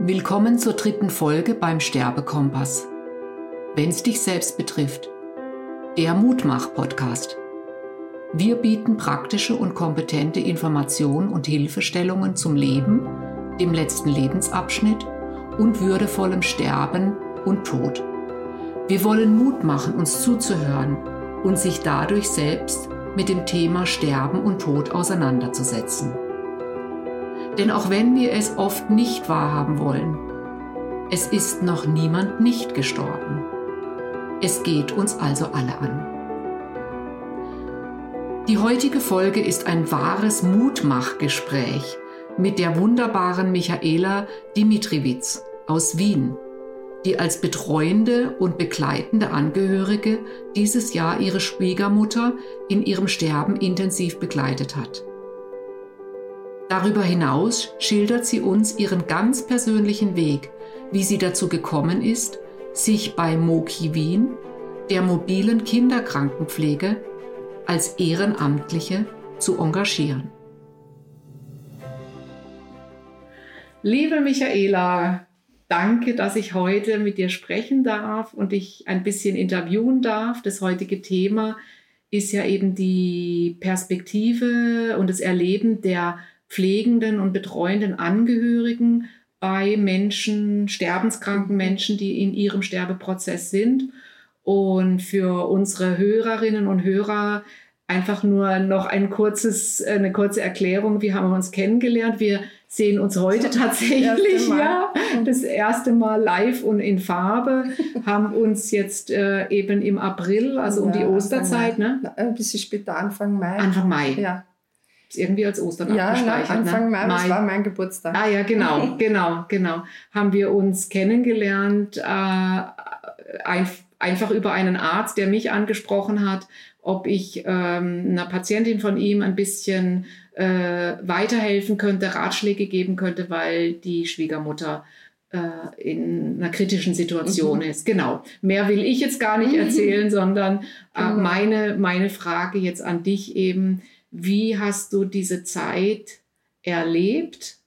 Willkommen zur dritten Folge beim Sterbekompass. Wenn's dich selbst betrifft. Der Mutmach-Podcast. Wir bieten praktische und kompetente Informationen und Hilfestellungen zum Leben, dem letzten Lebensabschnitt und würdevollem Sterben und Tod. Wir wollen Mut machen, uns zuzuhören und sich dadurch selbst mit dem Thema Sterben und Tod auseinanderzusetzen. Denn auch wenn wir es oft nicht wahrhaben wollen, es ist noch niemand nicht gestorben. Es geht uns also alle an. Die heutige Folge ist ein wahres Mutmachgespräch mit der wunderbaren Michaela Dimitriewicz aus Wien, die als betreuende und begleitende Angehörige dieses Jahr ihre Schwiegermutter in ihrem Sterben intensiv begleitet hat. Darüber hinaus schildert sie uns ihren ganz persönlichen Weg, wie sie dazu gekommen ist, sich bei Moki Wien, der mobilen Kinderkrankenpflege, als Ehrenamtliche zu engagieren. Liebe Michaela, danke, dass ich heute mit dir sprechen darf und dich ein bisschen interviewen darf. Das heutige Thema ist ja eben die Perspektive und das Erleben der pflegenden und betreuenden Angehörigen bei Menschen, sterbenskranken Menschen, die in ihrem Sterbeprozess sind. Und für unsere Hörerinnen und Hörer einfach nur noch ein kurzes, eine kurze Erklärung. Wie haben wir uns kennengelernt? Wir sehen uns heute tatsächlich, ja, das erste Mal live und in Farbe, haben uns jetzt äh, eben im April, also um die Osterzeit, ne? Ein bisschen später, Anfang Mai. Anfang Mai. Ja irgendwie als Ostern ja, abgespeichert. Ja, Anfang ne? Mai, Mai, das war mein Geburtstag. Ah ja, genau, genau, genau. Haben wir uns kennengelernt, äh, ein, einfach über einen Arzt, der mich angesprochen hat, ob ich ähm, einer Patientin von ihm ein bisschen äh, weiterhelfen könnte, Ratschläge geben könnte, weil die Schwiegermutter äh, in einer kritischen Situation mhm. ist. Genau. Mehr will ich jetzt gar nicht erzählen, sondern äh, genau. meine, meine Frage jetzt an dich eben, wie hast du diese Zeit erlebt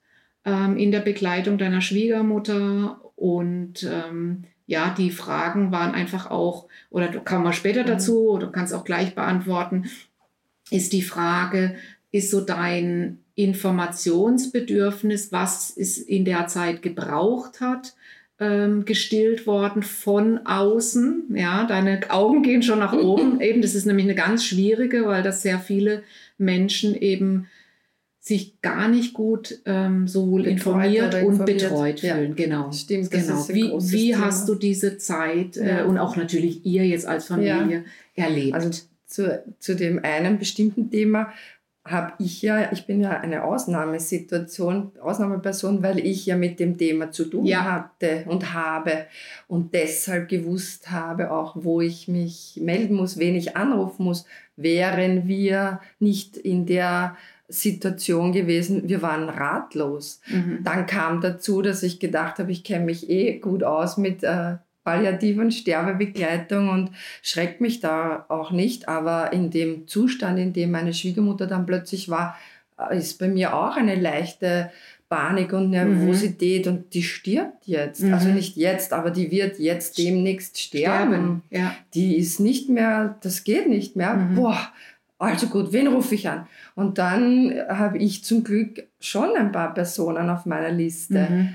ähm, in der Begleitung deiner Schwiegermutter? Und ähm, ja, die Fragen waren einfach auch, oder du kommen wir später mhm. dazu, oder du kannst auch gleich beantworten, ist die Frage, ist so dein Informationsbedürfnis, was es in der Zeit gebraucht hat, ähm, gestillt worden von außen. Ja, deine Augen gehen schon nach oben. Eben, das ist nämlich eine ganz schwierige, weil das sehr viele Menschen eben sich gar nicht gut ähm, sowohl betreut informiert und informiert. betreut ja. fühlen. Genau. Stimmt, genau. wie wie hast du diese Zeit äh, ja. äh, und auch natürlich ihr jetzt als Familie ja. erlebt? Also zu, zu dem einen bestimmten Thema habe ich ja, ich bin ja eine Ausnahmesituation, Ausnahmeperson, weil ich ja mit dem Thema zu tun ja. hatte und habe und deshalb gewusst habe auch, wo ich mich melden muss, wen ich anrufen muss, wären wir nicht in der Situation gewesen, wir waren ratlos. Mhm. Dann kam dazu, dass ich gedacht habe, ich kenne mich eh gut aus mit äh, palliativen Sterbebegleitung und schreckt mich da auch nicht. Aber in dem Zustand, in dem meine Schwiegermutter dann plötzlich war, äh, ist bei mir auch eine leichte Panik und Nervosität mhm. und die stirbt jetzt. Mhm. Also nicht jetzt, aber die wird jetzt demnächst sterben. sterben. Ja. Die ist nicht mehr, das geht nicht mehr. Mhm. Boah, also gut, wen rufe ich an? Und dann habe ich zum Glück schon ein paar Personen auf meiner Liste. Mhm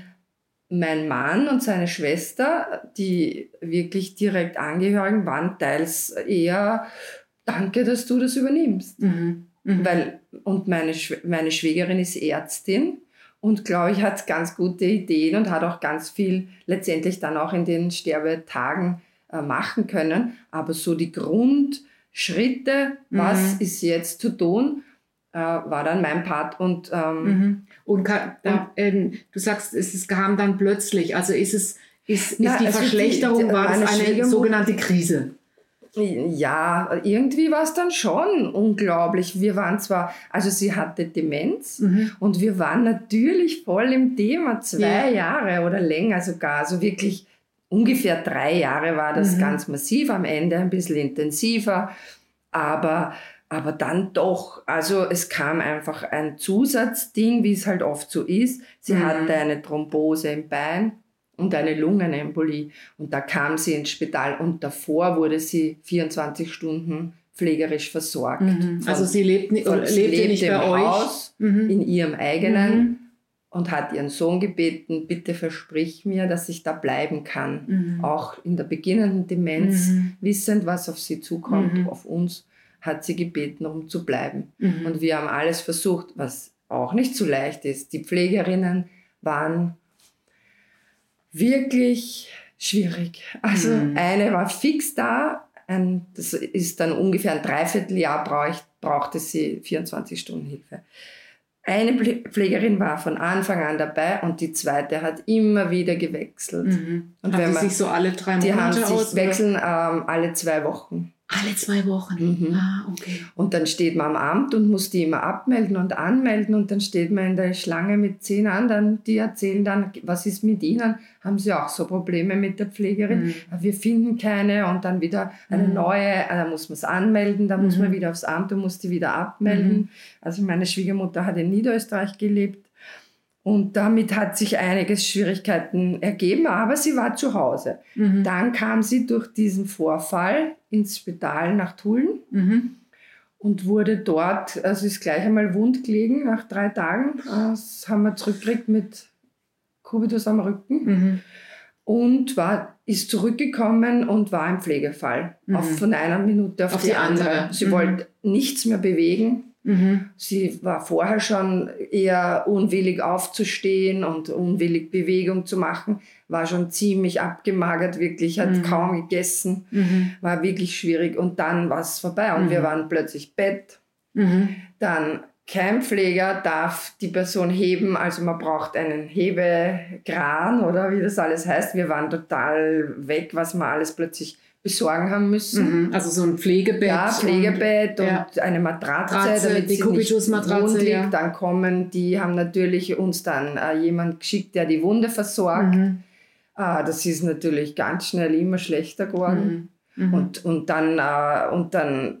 mein Mann und seine Schwester, die wirklich direkt Angehörigen waren, teils eher, danke, dass du das übernimmst. Mhm. Mhm. Weil, und meine, meine Schwägerin ist Ärztin und glaube ich, hat ganz gute Ideen und hat auch ganz viel letztendlich dann auch in den Sterbetagen äh, machen können. Aber so die Grundschritte, was mhm. ist jetzt zu tun, äh, war dann mein Part und ähm, mhm. und, kann, dann, äh, du sagst es, kam dann plötzlich also ist es ist, Na, ist die also Verschlechterung die, die, war das eine sogenannte Krise ja, irgendwie war es dann schon unglaublich. Wir waren zwar, also sie hatte Demenz mhm. und wir waren natürlich voll im Thema, zwei ja. Jahre oder länger sogar, also wirklich ungefähr drei Jahre war das mhm. ganz massiv, am Ende ein bisschen intensiver, aber Aber dann doch, also es kam einfach ein Zusatzding, wie es halt oft so ist. Sie mhm. hatte eine Thrombose im Bein und eine Lungenembolie. Und da kam sie ins Spital und davor wurde sie 24 Stunden pflegerisch versorgt. Mhm. Von, also sie lebt, von, lebte, lebte nicht bei euch? Haus, mhm. in ihrem eigenen mhm. und hat ihren Sohn gebeten, bitte versprich mir, dass ich da bleiben kann. Mhm. Auch in der beginnenden Demenz, mhm. wissend, was auf sie zukommt, auf uns hat sie gebeten, um zu bleiben. Mhm. Und wir haben alles versucht, was auch nicht so leicht ist. Die Pflegerinnen waren wirklich schwierig. Also mhm. eine war fix da, ein, das ist dann ungefähr ein Dreivierteljahr brauch, brauchte sie 24 Stunden Hilfe. Eine Pflegerin war von Anfang an dabei und die zweite hat immer wieder gewechselt. Mhm. Und hat wenn man, sich so alle drei Monate Die haben sich aus, wechseln ähm, alle zwei Wochen. Alle zwei Wochen. Mhm. Ah, okay. Und dann steht man am Amt und muss die immer abmelden und anmelden und dann steht man in der Schlange mit zehn anderen, die erzählen dann, was ist mit ihnen? Haben sie auch so Probleme mit der Pflegerin? Mhm. Wir finden keine und dann wieder eine mhm. neue, ah, da muss man es anmelden, da muss man mhm. wieder aufs Amt und muss die wieder abmelden. Mhm. Also meine Schwiegermutter hat in Niederösterreich gelebt und damit hat sich einiges Schwierigkeiten ergeben, aber sie war zu Hause. Mhm. Dann kam sie durch diesen Vorfall ins Spital nach Tulln mhm. und wurde dort, also ist gleich einmal wund gelegen nach drei Tagen. Das haben wir zurückgekriegt mit Kubitus am Rücken. Mhm. Und war, ist zurückgekommen und war im Pflegefall. Auf, mhm. von einer Minute auf, auf die, die, andere. andere. Sie mhm. wollte nichts mehr bewegen Mhm. Sie war vorher schon eher unwillig aufzustehen und unwillig Bewegung zu machen, war schon ziemlich abgemagert, wirklich, hat mhm. kaum gegessen, mhm. war wirklich schwierig. Und dann war es vorbei und wir mhm. waren plötzlich Bett. Mhm. Dann kein Pfleger darf die Person heben, also man braucht einen Hebekran oder wie das alles heißt. Wir waren total weg, was man alles plötzlich besorgen haben müssen. Mhm. Also so ein Pflegebett. Ja, Pflegebett und, und ja. eine Matratze, Matratze damit die Kubitus-Matratze. Ja. Dann kommen, die haben natürlich uns dann äh, jemand geschickt, der die Wunde versorgt. Mhm. Äh, das ist natürlich ganz schnell immer schlechter geworden. Mhm. mhm. Und, und dann, äh, und dann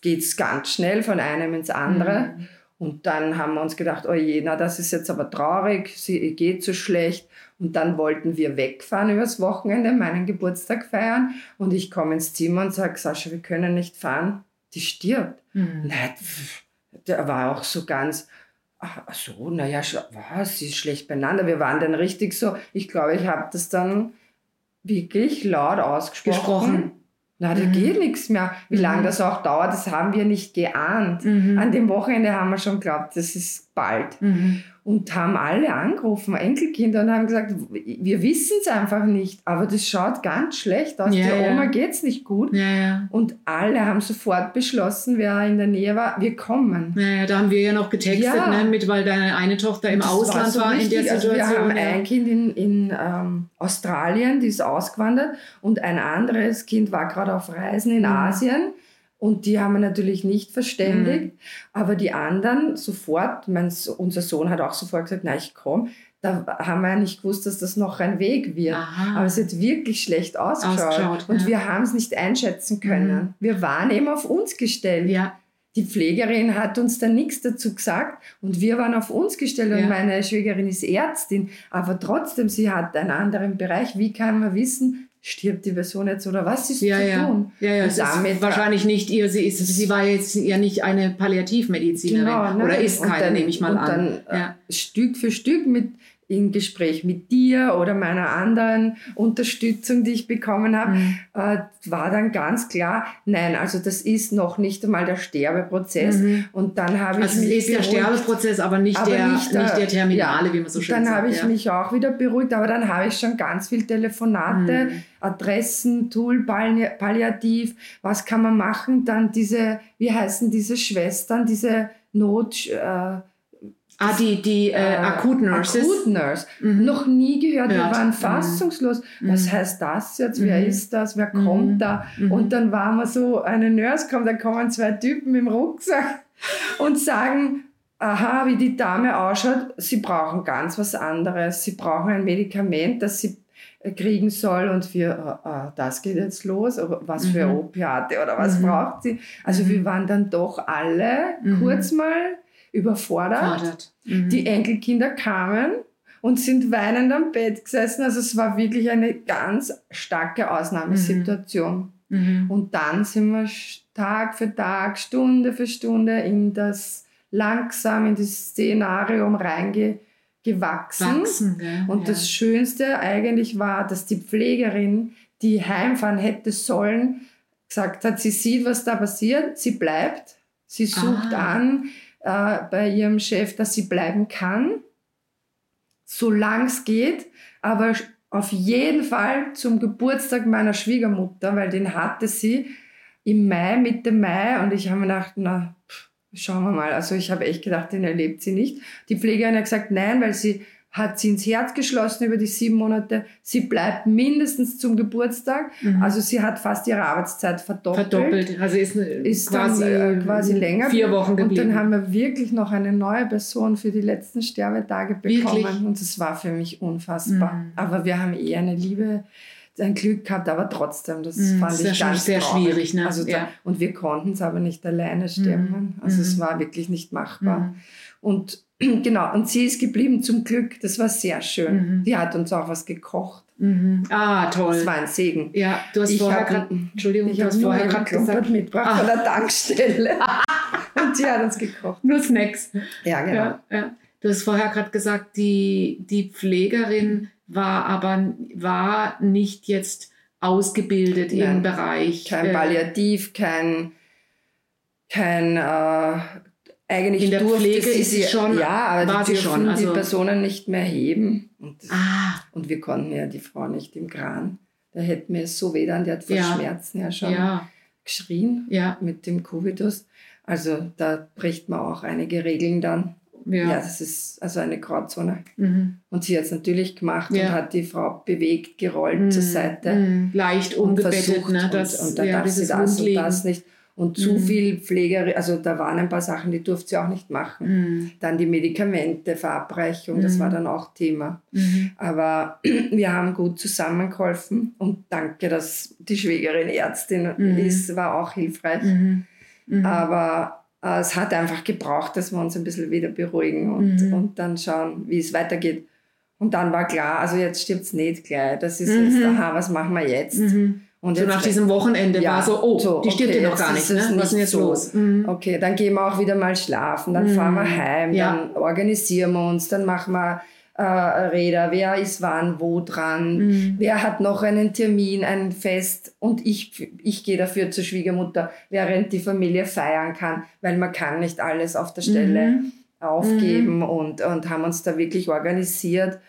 geht es ganz schnell von einem ins andere. Mhm. Und dann haben wir uns gedacht, oh je, na das ist jetzt aber traurig, sie geht so schlecht. Und dann wollten wir wegfahren übers Wochenende, meinen Geburtstag feiern. Und ich komme ins Zimmer und sage, Sascha, wir können nicht fahren, die stirbt. Mhm. Nein, der war auch so ganz, ach so, naja, was, sie ist schlecht beieinander. Wir waren dann richtig so, ich glaube, ich habe das dann wirklich laut ausgesprochen. Gesprochen. Na, da mhm. geht nichts mehr. Wie mhm. lange das auch dauert, das haben wir nicht geahnt. Mhm. An dem Wochenende haben wir schon geglaubt, das ist bald. Mhm und haben alle angerufen, Enkelkinder, und haben gesagt, wir wissen es einfach nicht, aber das schaut ganz schlecht aus. Ja, der Oma ja. geht es nicht gut. Ja. Und alle haben sofort beschlossen, wer in der Nähe war, wir kommen. Ja da haben wir ja noch getextet, ne, mit, weil deine eine Tochter im das Ausland war, so war in der Situation. Also wir haben ein Kind in, in ähm, Australien, die ist ausgewandert, und ein anderes Kind war gerade auf Reisen in mhm. Asien. Und die haben wir natürlich nicht verständigt. Mhm. Aber die anderen sofort, mein, unser Sohn hat auch sofort gesagt, na, ich komme. Da haben wir ja nicht gewusst, dass das noch ein Weg wird. Aha. Aber es hat wirklich schlecht ausgeschaut. ausgeschaut und ja. wir haben es nicht einschätzen können. Mhm. Wir waren eben auf uns gestellt. Ja. Die Pflegerin hat uns da nichts dazu gesagt und wir waren auf uns gestellt und meine Schwägerin ist Ärztin, aber trotzdem, sie hat einen anderen Bereich. Wie kann man wissen, stirbt die Person jetzt oder was ist ja, zu ja. tun? Ja, ja, damit wahrscheinlich nicht ihr, sie ist, sie war jetzt ja nicht eine Palliativmedizinerin genau, oder ist keine, nehme ich mal und an. Dann, ja. Stück für Stück mit im Gespräch mit dir oder meiner anderen Unterstützung, die ich bekommen habe, mhm. äh, war dann ganz klar, nein, also das ist noch nicht einmal der Sterbeprozess. Mhm. Und dann habe ich also mich ist beruhigt, der Sterbeprozess, aber nicht, aber der, nicht, der, nicht der Terminale, ja, wie man so schön dann sagt. Dann habe ich ja. mich auch wieder beruhigt, aber dann habe ich schon ganz viel Telefonate, mhm. Adressen, Tool, Palliativ, was kann man machen, dann diese, wie heißen diese Schwestern, diese Not... Äh, Ah, die, die äh, äh Akut Nurses. Akut Nurse. Mhm. Noch nie gehört. Wir waren fassungslos. Mhm. Was heißt das jetzt? Wer mhm. ist das? Wer kommt mhm. da? Mhm. Und dann waren wir so, eine Nurse kommt, da kommen zwei Typen im Rucksack und sagen, aha, wie die Dame ausschaut, sie brauchen ganz was anderes. Sie brauchen ein Medikament, das sie äh, kriegen soll und wir, uh, das geht jetzt los, was für mhm. Opiate oder was mhm. braucht sie? Also wir waren dann doch alle kurz mal überfordert. Mhm. Die Enkelkinder kamen und sind weinend am Bett gesessen. Also es war wirklich eine ganz starke Ausnahmesituation. Mhm. Und dann sind wir Tag für Tag, Stunde für Stunde in das langsam in das Szenarium reingewachsen. Wachsen, ja, und ja. das Schönste eigentlich war, dass die Pflegerin, die heimfahren hätte sollen, gesagt hat, sie sieht, was da passiert, sie bleibt, sie sucht ah. an äh, bei ihrem Chef, dass sie bleiben kann, solange es geht, aber auf jeden Fall zum Geburtstag meiner Schwiegermutter, weil den hatte sie im Mai, Mitte Mai und ich habe mir gedacht, na, pff, Schauen wir mal. Also ich habe echt gedacht, den erlebt sie nicht. Die Pflegerin hat gesagt, nein, weil sie hat sie ins Herz geschlossen über die sieben Monate. Sie bleibt mindestens zum Geburtstag. Mhm. Also sie hat fast ihre Arbeitszeit verdoppelt. Verdoppelt, also ist, ist quasi, dann, äh, quasi länger. Vier Wochen geblieben. Und dann haben wir wirklich noch eine neue Person für die letzten Sterbetage bekommen. Wirklich? Und das war für mich unfassbar. Mhm. Aber wir haben eh eine liebe sein Glück gehabt, aber trotzdem, das mm, fand ich ganz sehr traurig. schwierig. Ne? Also da, ja. Und wir konnten es aber nicht alleine stemmen. Mm. Also mm. es war wirklich nicht machbar. Mm. Und genau, und sie ist geblieben zum Glück. Das war sehr schön. Mhm. Die hat uns auch was gekocht. Mhm. Ah, toll. Das war ein Segen. Ja, du hast ich vorher gerade, Entschuldigung, ich habe vorher gerade gesagt, mitgebracht ah. von der Tankstelle. und sie hat uns gekocht. Nur Snacks. Ja, genau. Ja, ja. Du hast vorher gerade gesagt, die, die Pflegerin war aber war nicht jetzt ausgebildet Nein, im Bereich. Kein äh, Palliativ, kein, kein äh, eigentlich in der Pflege ist sie schon, ja, aber war die dürfen schon, also die Personen nicht mehr heben. Und, ah. und wir konnten ja die Frau nicht im Kran. Da hätten wir es so weh an, die hat vor ja. Schmerzen ja schon ja. geschrien ja. mit dem Covidus. Also da bricht man auch einige Regeln dann. Ja. ja, das ist also eine Grauzone. Mhm. Und sie hat es natürlich gemacht und hat die Frau bewegt, gerollt mhm. zur Seite. Mhm. Leicht umgebettet, ne? Das, und, und dann ja, darf sie das und das nicht. Und zu mhm. viel Pflegerin, also da waren ein paar Sachen, die durfte sie auch nicht machen. Mhm. Dann die Medikamente, Verabreichung, das war mhm. dann auch Thema. Aber wir haben gut zusammengeholfen und danke, dass die Schwägerin Ärztin ist, war auch hilfreich. Aber äh, es hat einfach gebraucht, dass wir uns ein bisschen wieder beruhigen und, mhm. und dann schauen, wie es weitergeht. Und dann war klar, also jetzt stirbt es nicht gleich. Das ist mhm. jetzt, aha, was machen wir jetzt? Mhm. Und so nach diesem Wochenende ja, war so, oh, so, die stirbt okay, ja noch gar nicht. Ne? Was ist denn jetzt so. los? Mhm. Okay, dann gehen wir auch wieder mal schlafen, dann fahren wir mhm. heim, ja. dann organisieren wir uns, dann machen wir äh, Räder, wer ist wann wo dran, mhm. wer hat noch einen Termin, ein Fest und ich, ich gehe dafür zur Schwiegermutter, während die Familie feiern kann, weil man kann nicht alles auf der Stelle mhm. aufgeben mhm. Und, und haben uns da wirklich organisiert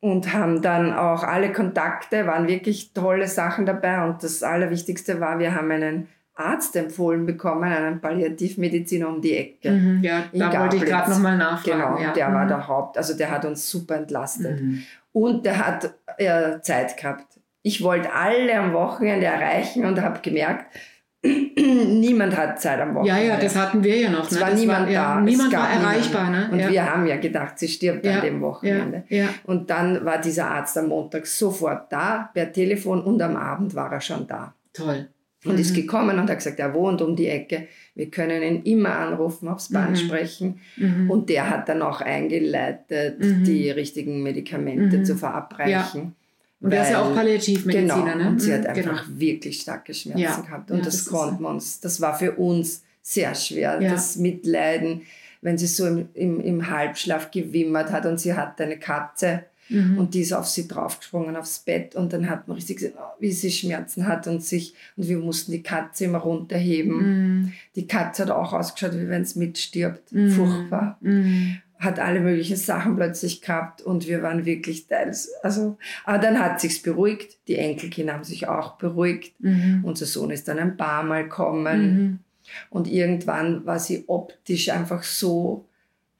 und haben dann auch alle Kontakte, waren wirklich tolle Sachen dabei und das Allerwichtigste war, wir haben einen Arzt empfohlen bekommen, einen Palliativmediziner um die Ecke. Mhm, ja, da wollte ich gerade nochmal nachfragen. Genau, ja. der mhm. war der Haupt, also der hat uns super entlastet. Mhm. Und der hat äh, Zeit gehabt. Ich wollte alle am Wochenende erreichen und habe gemerkt, niemand hat Zeit am Wochenende. Ja, ja, das hatten wir ja noch. Ne? Es war das niemand war, ja, da. Niemand war erreichbar. Ne? Und ja. wir haben ja gedacht, sie stirbt ja, an dem Wochenende. Ja, und dann war dieser Arzt am Montag sofort da, per Telefon und am Abend war er schon da. Toll und mhm. ist gekommen und hat gesagt, er wohnt um die Ecke. Wir können ihn immer anrufen, aufs Band mhm. sprechen. Mhm. Und der hat dann auch eingeleitet, mhm. die richtigen Medikamente mhm. zu verabreichen. Und er ist ja auch Palliativmediziner, genau, ne? Und sie hat mhm, einfach genau. wirklich starke Schmerzen ja. gehabt. Und ja, das, das konnten wir uns, das war für uns sehr schwer, ja. das Mitleiden, wenn sie so im, im, im Halbschlaf gewimmert hat und sie hatte eine Katze Mhm. Und die ist auf sie draufgesprungen, aufs Bett. Und dann hat man richtig gesehen, oh, wie sie Schmerzen hat und sich, und wir mussten die Katze immer runterheben. Mhm. Die Katze hat auch ausgeschaut, wie wenn es mitstirbt. Mhm. Furchtbar. Hat alle möglichen Sachen plötzlich gehabt und wir waren wirklich teils, also, aber dann hat sich's beruhigt. Die Enkelkinder haben sich auch beruhigt. Mhm. Unser Sohn ist dann ein paar Mal gekommen. Mhm. Und irgendwann war sie optisch einfach so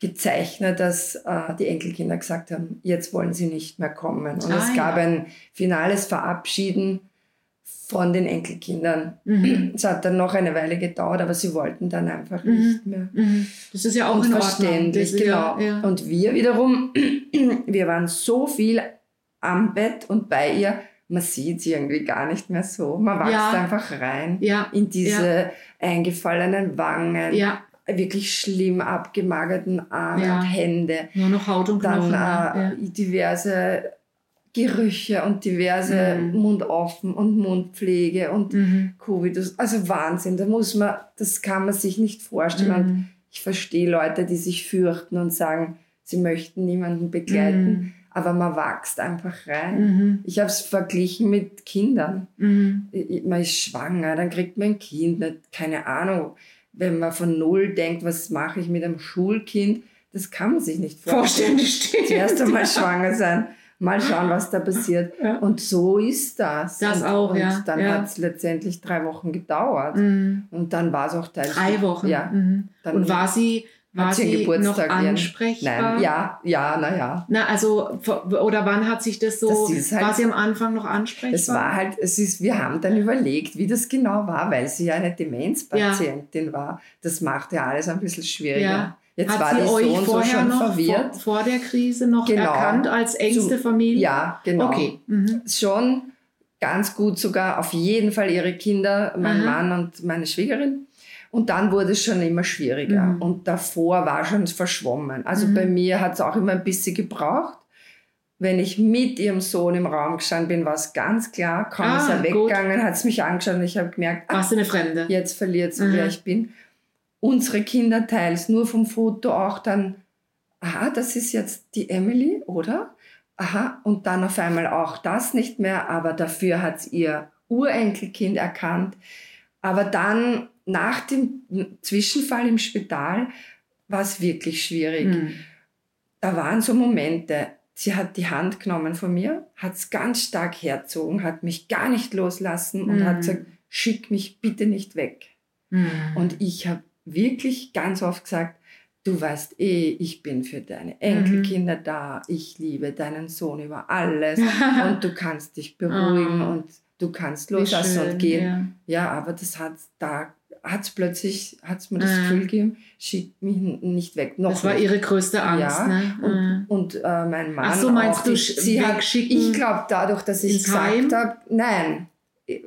gezeichnet, dass äh, die Enkelkinder gesagt haben, jetzt wollen sie nicht mehr kommen. Und ah, es gab ja. ein finales Verabschieden von den Enkelkindern. Mhm. Es hat dann noch eine Weile gedauert, aber sie wollten dann einfach mhm. nicht mehr. Mhm. Das ist ja auch und verständlich, genau. Ja, ja. Und wir wiederum, wir waren so viel am Bett und bei ihr. Man sieht sie irgendwie gar nicht mehr so. Man wächst Ja. einfach rein in diese eingefallenen Wangen, wirklich schlimm abgemagerten Arme und Hände. Nur noch Haut und Dann Knochen. äh, ja. diverse Gerüche und diverse Mhm. Mundoffen und Mundpflege und Mhm. Covid. Also Wahnsinn, da muss man, das kann man sich nicht vorstellen. Und Mhm. ich verstehe Leute, die sich fürchten und sagen, sie möchten niemanden begleiten, aber man wächst einfach rein. Mhm. Ich habe es verglichen mit Kindern. Mhm. Man ist schwanger, dann kriegt man ein Kind, nicht, keine Ahnung. Wenn man von null denkt, was mache ich mit einem Schulkind, das kann man sich nicht vorstellen. Vorstellen steht. Zuerst einmal schwanger sein, mal schauen, was da passiert. Ja. Und so ist das. Das und, auch, und ja, dann ja. hat es letztendlich drei Wochen gedauert. Mhm. Und dann war es auch Teil Drei Wochen. Ja. Mhm. Dann Und war sie, war sie noch Geburtstag ihren- ansprechbar? Nein, ja, ja, naja. Na, also, oder wann hat sich das so, Das halt- war sie am Anfang noch ansprechbar? Es war halt, es ist, wir haben dann überlegt, wie das genau war, weil sie ja eine Demenzpatientin war. Das macht ja alles ein bisschen schwieriger. Ja. Jetzt hat war sie die euch so so vorher schon noch verwirrt. Vor, vor der Krise noch Genau. erkannt als engste Zum- Familie? Ja, genau. Okay. Mhm. Schon ganz gut sogar, auf jeden Fall ihre Kinder, mein Aha. Mann und meine Schwiegerin. Und dann wurde es schon immer schwieriger. Mhm. Und davor war schon verschwommen. Also Mhm. bei mir hat es auch immer ein bisschen gebraucht. Wenn ich mit ihrem Sohn im Raum gestanden bin, war es ganz klar. Kaum ist Ah, er gut. weggegangen, hat es mich angeschaut und ich habe gemerkt, ah, Warst du eine Fremde? jetzt verliert es, Mhm. wer ich bin. Unsere Kinder teils nur vom Foto auch dann, aha, das ist jetzt die Emily, oder? Aha, und dann auf einmal auch das nicht mehr, aber dafür hat es ihr Urenkelkind erkannt. Aber dann nach dem Zwischenfall im Spital war es wirklich schwierig. Mhm. Da waren so Momente, sie hat die Hand genommen von mir, hat es ganz stark herzogen, hat mich gar nicht loslassen und Mhm. hat gesagt, schick mich bitte nicht weg. Mhm. Und ich habe wirklich ganz oft gesagt, du weißt eh, ich bin für deine Enkelkinder Mhm. da, ich liebe deinen Sohn über alles und du kannst dich beruhigen Ah. und du kannst schön, und gehen. Ja. Ja, aber das hat da hat's plötzlich hat's mir das Ah. Gefühl gegeben, schick mich nicht weg. Noch Das war nicht. ihre größte Angst. Ja, ne? und, Mhm. und äh, mein Mann. Ach so, meinst auch, du, sch- sie hat, Ich glaube, dadurch, dass ich gesagt habe, nein,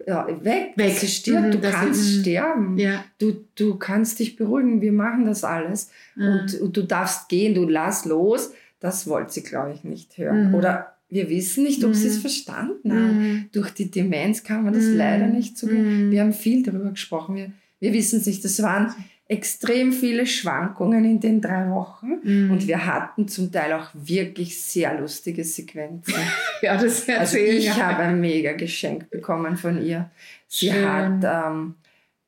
ja, weg, Weg. sie stirbt, Mhm, du kannst mhm. sterben. Ja. Du, du kannst dich beruhigen, wir machen das alles. Mhm. Und, und du darfst gehen, du lass los. Das wollte sie, glaube ich, nicht hören. Mhm. Oder wir wissen nicht, ob sie es Mhm. verstanden hat. Mhm. Durch die Demenz kann man das leider nicht so. Wir haben viel darüber gesprochen. Wir, wir wissen es nicht. Das waren extrem viele Schwankungen in den drei Wochen. Mhm. Und wir hatten zum Teil auch wirklich sehr lustige Sequenzen. ja, das Also ich ja. habe ein mega Geschenk bekommen von ihr. Sie Schön. hat ähm,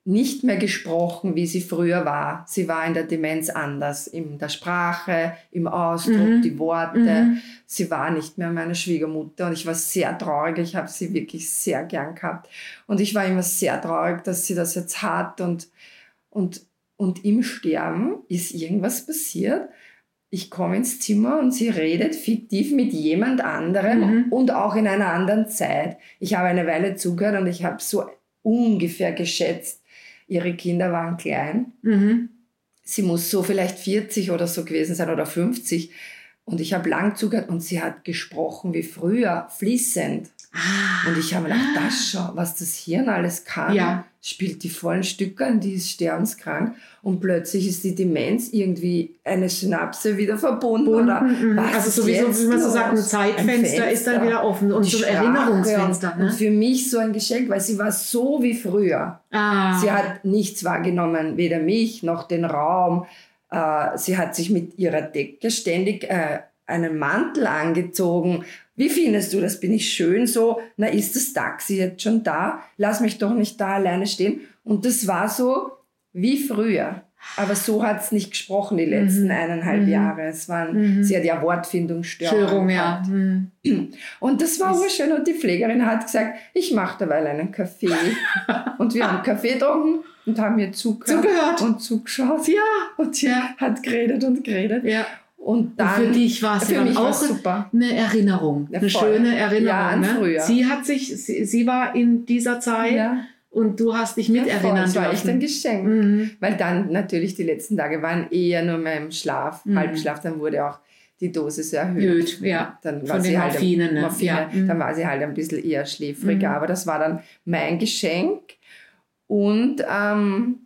nicht mehr gesprochen, wie sie früher war. Sie war in der Demenz anders, in der Sprache, im Ausdruck, Mhm. die Worte. Mhm. Sie war nicht mehr meine Schwiegermutter und ich war sehr traurig. Ich habe sie wirklich sehr gern gehabt. Und ich war immer sehr traurig, dass sie das jetzt hat. Und, und, und im Sterben ist irgendwas passiert. Ich komme ins Zimmer und sie redet fiktiv mit jemand anderem Mhm. und auch in einer anderen Zeit. Ich habe eine Weile zugehört und ich habe so ungefähr geschätzt, ihre Kinder waren klein Mhm. sie muss so vielleicht 40 oder so gewesen sein oder 50. Und ich habe lang zugehört und sie hat gesprochen wie früher, fließend. Ah. Und ich habe gedacht, das schon, was das Hirn alles kann, Ja. Spielt die vollen Stücke an, die ist sterbenskrank. Und plötzlich ist die Demenz irgendwie eine Synapse wieder verbunden. Oder Mhm. was also sowieso, wie man so sagt, ein Zeitfenster Ein ist dann wieder offen und so ein Erinnerungsfenster. Und, und Ne? für mich so ein Geschenk, weil sie war so wie früher. Ah. Sie hat nichts wahrgenommen, weder mich noch den Raum. Äh, sie hat sich mit ihrer Decke ständig äh, einen Mantel angezogen. Wie findest du das? Bin ich schön so? Na, ist das Taxi jetzt schon da? Lass mich doch nicht da alleine stehen. Und das war so wie früher. Aber so hat es nicht gesprochen die letzten Mhm. eineinhalb Mhm. Jahre. Es waren, Mhm. Sie hat ja Wortfindungsstörungen. Störung, ja. Mhm. Und das war urschön. Und die Pflegerin hat gesagt, ich mache derweil einen Kaffee. und wir haben Kaffee getrunken und haben ihr zugehört, Zugehört. und zugeschaut. Ja, Und sie Ja. hat geredet und geredet. ja. Und Und dann für dich war es ja dann auch super. eine Erinnerung, Ja, eine schöne Erinnerung. Ja, an ne? früher. Sie hat sich, sie, sie war in dieser Zeit Ja, und du hast dich ja, miterinnern Das war echt ein. Geschenk. Mhm. Weil dann natürlich die letzten Tage waren eher nur mehr im Schlaf, Mhm. Halbschlaf. Dann wurde auch die Dosis erhöht. Erhöht, ja. Dann Von war, den sie halt, Morphinen, ne? Morphine, Ja, mhm. dann war sie halt ein bisschen eher schläfriger. Mhm. Aber das war dann mein Geschenk. Und ähm,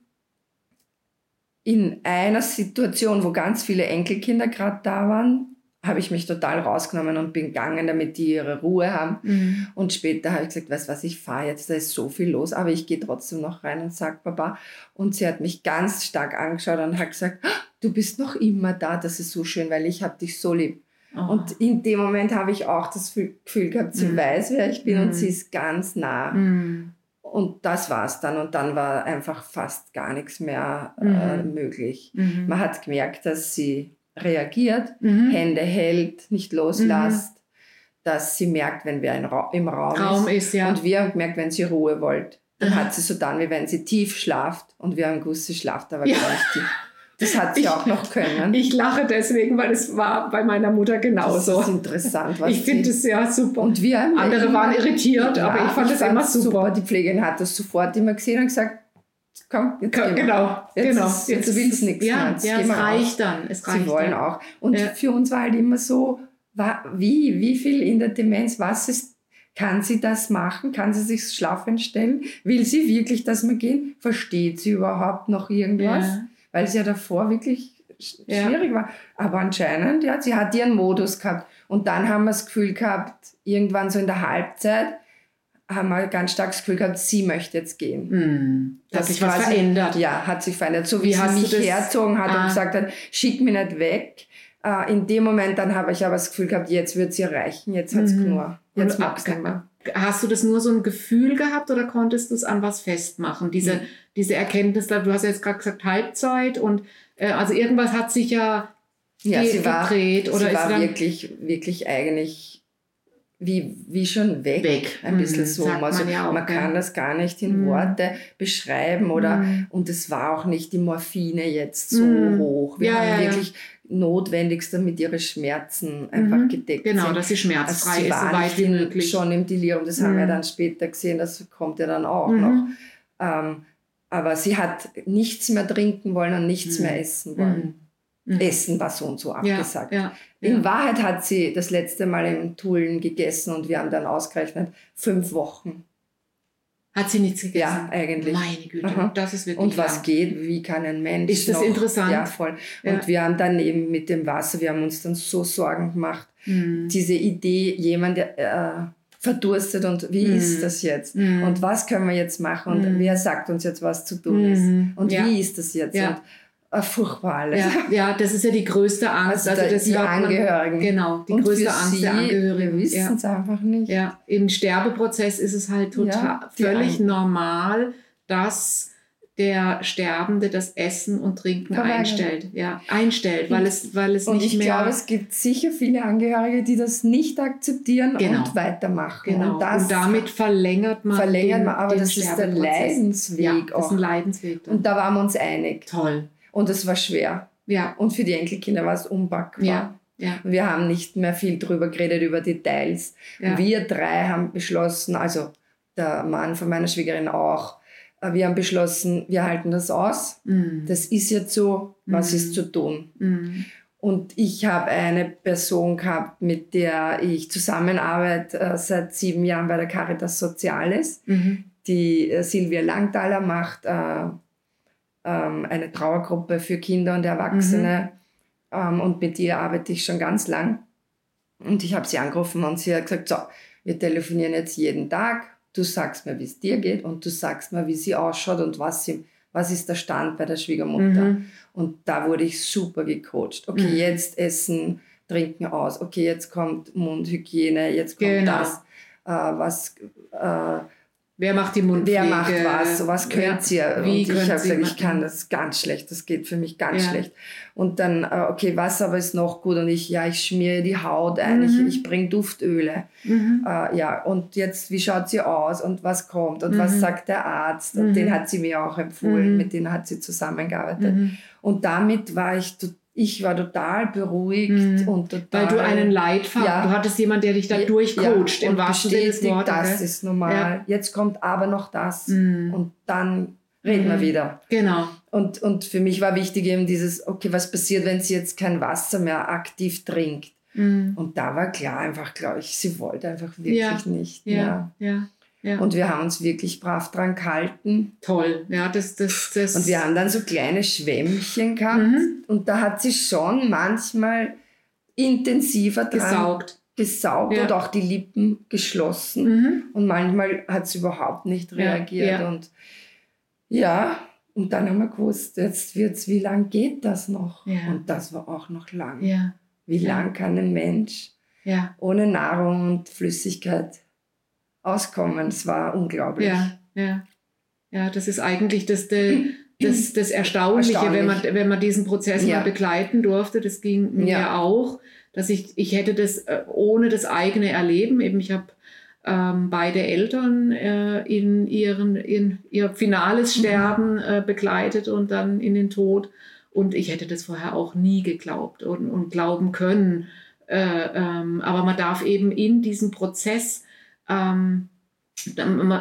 in einer Situation, wo ganz viele Enkelkinder gerade da waren, habe ich mich total rausgenommen und bin gegangen, damit die ihre Ruhe haben. Mhm. Und später habe ich gesagt, weißt was, ich fahre jetzt, da ist so viel los, aber ich gehe trotzdem noch rein und sage Papa. Und sie hat mich ganz stark angeschaut und hat gesagt, "Ah, du bist noch immer da, das ist so schön, weil ich habe dich so lieb. Oh. Und in dem Moment habe ich auch das Gefühl gehabt, sie Mhm. weiß, wer ich bin Mhm. und sie ist ganz nah. Mhm. Und das war's dann. Und dann war einfach fast gar nichts mehr äh, Mhm. möglich. Mhm. Man hat gemerkt, dass sie reagiert, Mhm. Hände hält, nicht loslässt, dass sie merkt, wenn wer Ra im Raum, Raum ist. ist, ja. Und wir haben gemerkt, wenn sie Ruhe wollt, dann Aha. hat sie so dann, wie wenn sie tief schlaft. Und wir haben gewusst, sie schlaft aber Ja. gar nicht tief. Das hat sie Ich- auch noch können. Ich lache deswegen, weil es war bei meiner Mutter das genauso. ist interessant. Was Ich finde es sehr super. Und wir Andere immer- waren irritiert, Ja, aber ich fand es immer fand's super. Die Pflegerin hat das sofort immer gesehen und gesagt, komm, jetzt wir. Genau, Jetzt genau. ist- jetzt will's nichts ja, mehr, jetzt Ja, es reicht dann. Es reicht Sie wollen dann. auch. Und Ja. für uns war halt immer so, wie, wie viel in der Demenz, was ist, kann sie das machen? Kann sie sich schlafen stellen? Will sie wirklich, dass wir gehen? Versteht sie überhaupt noch irgendwas? Ja. Weil sie ja davor wirklich sch- Ja. schwierig war. Aber anscheinend, ja, sie hat ihren Modus gehabt. Und dann haben wir das Gefühl gehabt, irgendwann so in der Halbzeit, haben wir ganz stark das Gefühl gehabt, sie möchte jetzt gehen. Hm. Hat Das sich was verändert. Ja, hat sich verändert. So wie, Wie sie mich herzogen hat Ah. und gesagt hat, schick mich nicht weg. Äh, in dem Moment dann habe ich aber das Gefühl gehabt, jetzt wird sie erreichen, jetzt hat es Mhm. nur. Jetzt mag es nicht mehr. Hast du das nur so ein Gefühl gehabt oder konntest du es an was festmachen? Diese, Mhm. Diese Erkenntnis, du hast ja jetzt gerade gesagt Halbzeit und äh, also irgendwas hat sich ja, Ja, sie war, gedreht oder sie ist war dann wirklich, wirklich eigentlich wie, wie schon weg. weg. Ein bisschen Mhm, so. sagt also, man ja auch, man kann das gar nicht in Mhm. Worte beschreiben oder Mhm. und es war auch nicht die Morphine jetzt so Mhm. hoch. Wir Ja, haben ja, ja. wirklich notwendigst, damit ihre Schmerzen einfach Mhm. gedeckt Genau, sind. dass sie Also schmerzfrei sie ist, so war weit nicht wie möglich. schon im Delirium, das haben wir Mhm. dann später gesehen, das kommt ja dann auch noch. Ähm, aber sie hat nichts mehr trinken wollen und nichts Mhm. mehr essen wollen. Mhm. Essen war so und so Ja, abgesagt. ja, In ja. Wahrheit hat sie das letzte Mal im Tulln gegessen und wir haben dann ausgerechnet, fünf Wochen. Hat sie nichts gegessen? Ja, eigentlich. Meine Güte, Aha. das ist wirklich Und was lang. geht, wie kann ein Mensch Ist das noch, interessant? Ja, voll. Ja. Und wir haben dann eben mit dem Wasser, wir haben uns dann so Sorgen gemacht, Mhm. diese Idee, jemand der äh, verdurstet und wie Mhm. ist das jetzt? Mhm. Und was können wir jetzt machen? Und Mhm. wer sagt uns jetzt, was zu tun ist? Mhm. Und ja. wie ist das jetzt? Ja. Und, äh, furchtbar alles. Ja, ja, das ist ja die größte Angst. Also, Also, da- das die hört man- Angehörigen. Genau, die und größte Angst sie, der Wir Angehörigen. wissen es einfach nicht. Ja, im Sterbeprozess ist es halt total völlig normal, dass der Sterbende das Essen und Trinken Verweigern. einstellt. Ja, einstellt, weil es, weil es Und nicht ich mehr. glaube, es gibt sicher viele Angehörige, die das nicht akzeptieren Genau. und weitermachen. genau. Und und damit verlängert man verlängert den, man, aber den das ist der. Leidensweg Ja, das ist auch. ein Leidensweg. dann. Und da waren wir uns einig. Toll. Und es war schwer. Ja, Und für die Enkelkinder war es unpackbar. ja, ja. Wir haben nicht mehr viel drüber geredet, über Details. ja. Wir drei haben beschlossen, also der Mann von meiner Schwiegerin auch, wir haben beschlossen, wir halten das aus. Mhm. Das ist jetzt so, was Mhm. ist zu tun? Mhm. Und ich habe eine Person gehabt, mit der ich zusammenarbeite äh, seit sieben Jahren bei der Caritas Soziales. Mhm. Die äh, Silvia Langthaler macht äh, ähm, eine Trauergruppe für Kinder und Erwachsene. Ähm, und mit ihr arbeite ich schon ganz lang. Und ich habe sie angerufen und sie hat gesagt, so, wir telefonieren jetzt jeden Tag. Du sagst mir, wie es dir geht und du sagst mir, wie sie ausschaut und was, sie, was ist der Stand bei der Schwiegermutter. Mhm. Und da wurde ich super gecoacht. Okay, Mhm. jetzt Essen, Trinken aus. Okay, jetzt kommt Mundhygiene, jetzt kommt Genau. das. Äh, was, äh, Wer macht die Mundpflege? wer macht was? Was könnt ihr? Wie und ich habe Sie gesagt, ich kann das ganz schlecht. Das geht für mich ganz Ja. schlecht. Und dann, äh, okay, was aber ist noch gut? Und ich, ja, ich schmiere die Haut ein, Mhm. ich, ich bringe Duftöle. Mhm. Äh, ja, und jetzt, wie schaut sie aus und was kommt und Mhm. was sagt der Arzt? Und Mhm. den hat sie mir auch empfohlen, Mhm. mit denen hat sie zusammengearbeitet. Mhm. Und damit war ich, to- ich war total beruhigt Mhm. und total. Weil du einen Leitfaden, Ja. du hattest jemanden, der dich da durchcoacht, ja, im und wahrsten Sinne des Wortes. das ist normal. Jetzt kommt aber noch das. Mhm. Und dann reden mhm. wir wieder. Genau. Und, und für mich war wichtig eben dieses, okay, was passiert, wenn sie jetzt kein Wasser mehr aktiv trinkt? Mhm. Und da war klar einfach, glaube ich, sie wollte einfach wirklich ja. nicht. Ja. ja. Ja. Und wir haben uns wirklich brav dran gehalten. Toll, ja, das, das, das. Und wir haben dann so kleine Schwämmchen gehabt. Mhm. Und da hat sie schon manchmal intensiver dran gesaugt, gesaugt ja. und auch die Lippen geschlossen. Mhm. Und manchmal hat sie überhaupt nicht reagiert. Ja. Und ja, und dann haben wir gewusst, jetzt wird's, wie lang geht das noch? Und das war auch noch lang. Wie lang kann ein Mensch ohne Nahrung und Flüssigkeit auskommen. Es war unglaublich. Ja, ja. Ja, das ist eigentlich das, das, das Erstaunliche, Erstaunlich. wenn, man, wenn man diesen Prozess ja. mal begleiten durfte. Das ging mir ja. auch, dass ich, ich hätte das äh, ohne das eigene Erleben, eben ich habe ähm, beide Eltern äh, in, ihren, in ihr finales mhm. Sterben äh, begleitet und dann in den Tod. Und ich hätte das vorher auch nie geglaubt und, und glauben können. Äh, ähm, aber man darf eben in diesem Prozess ähm,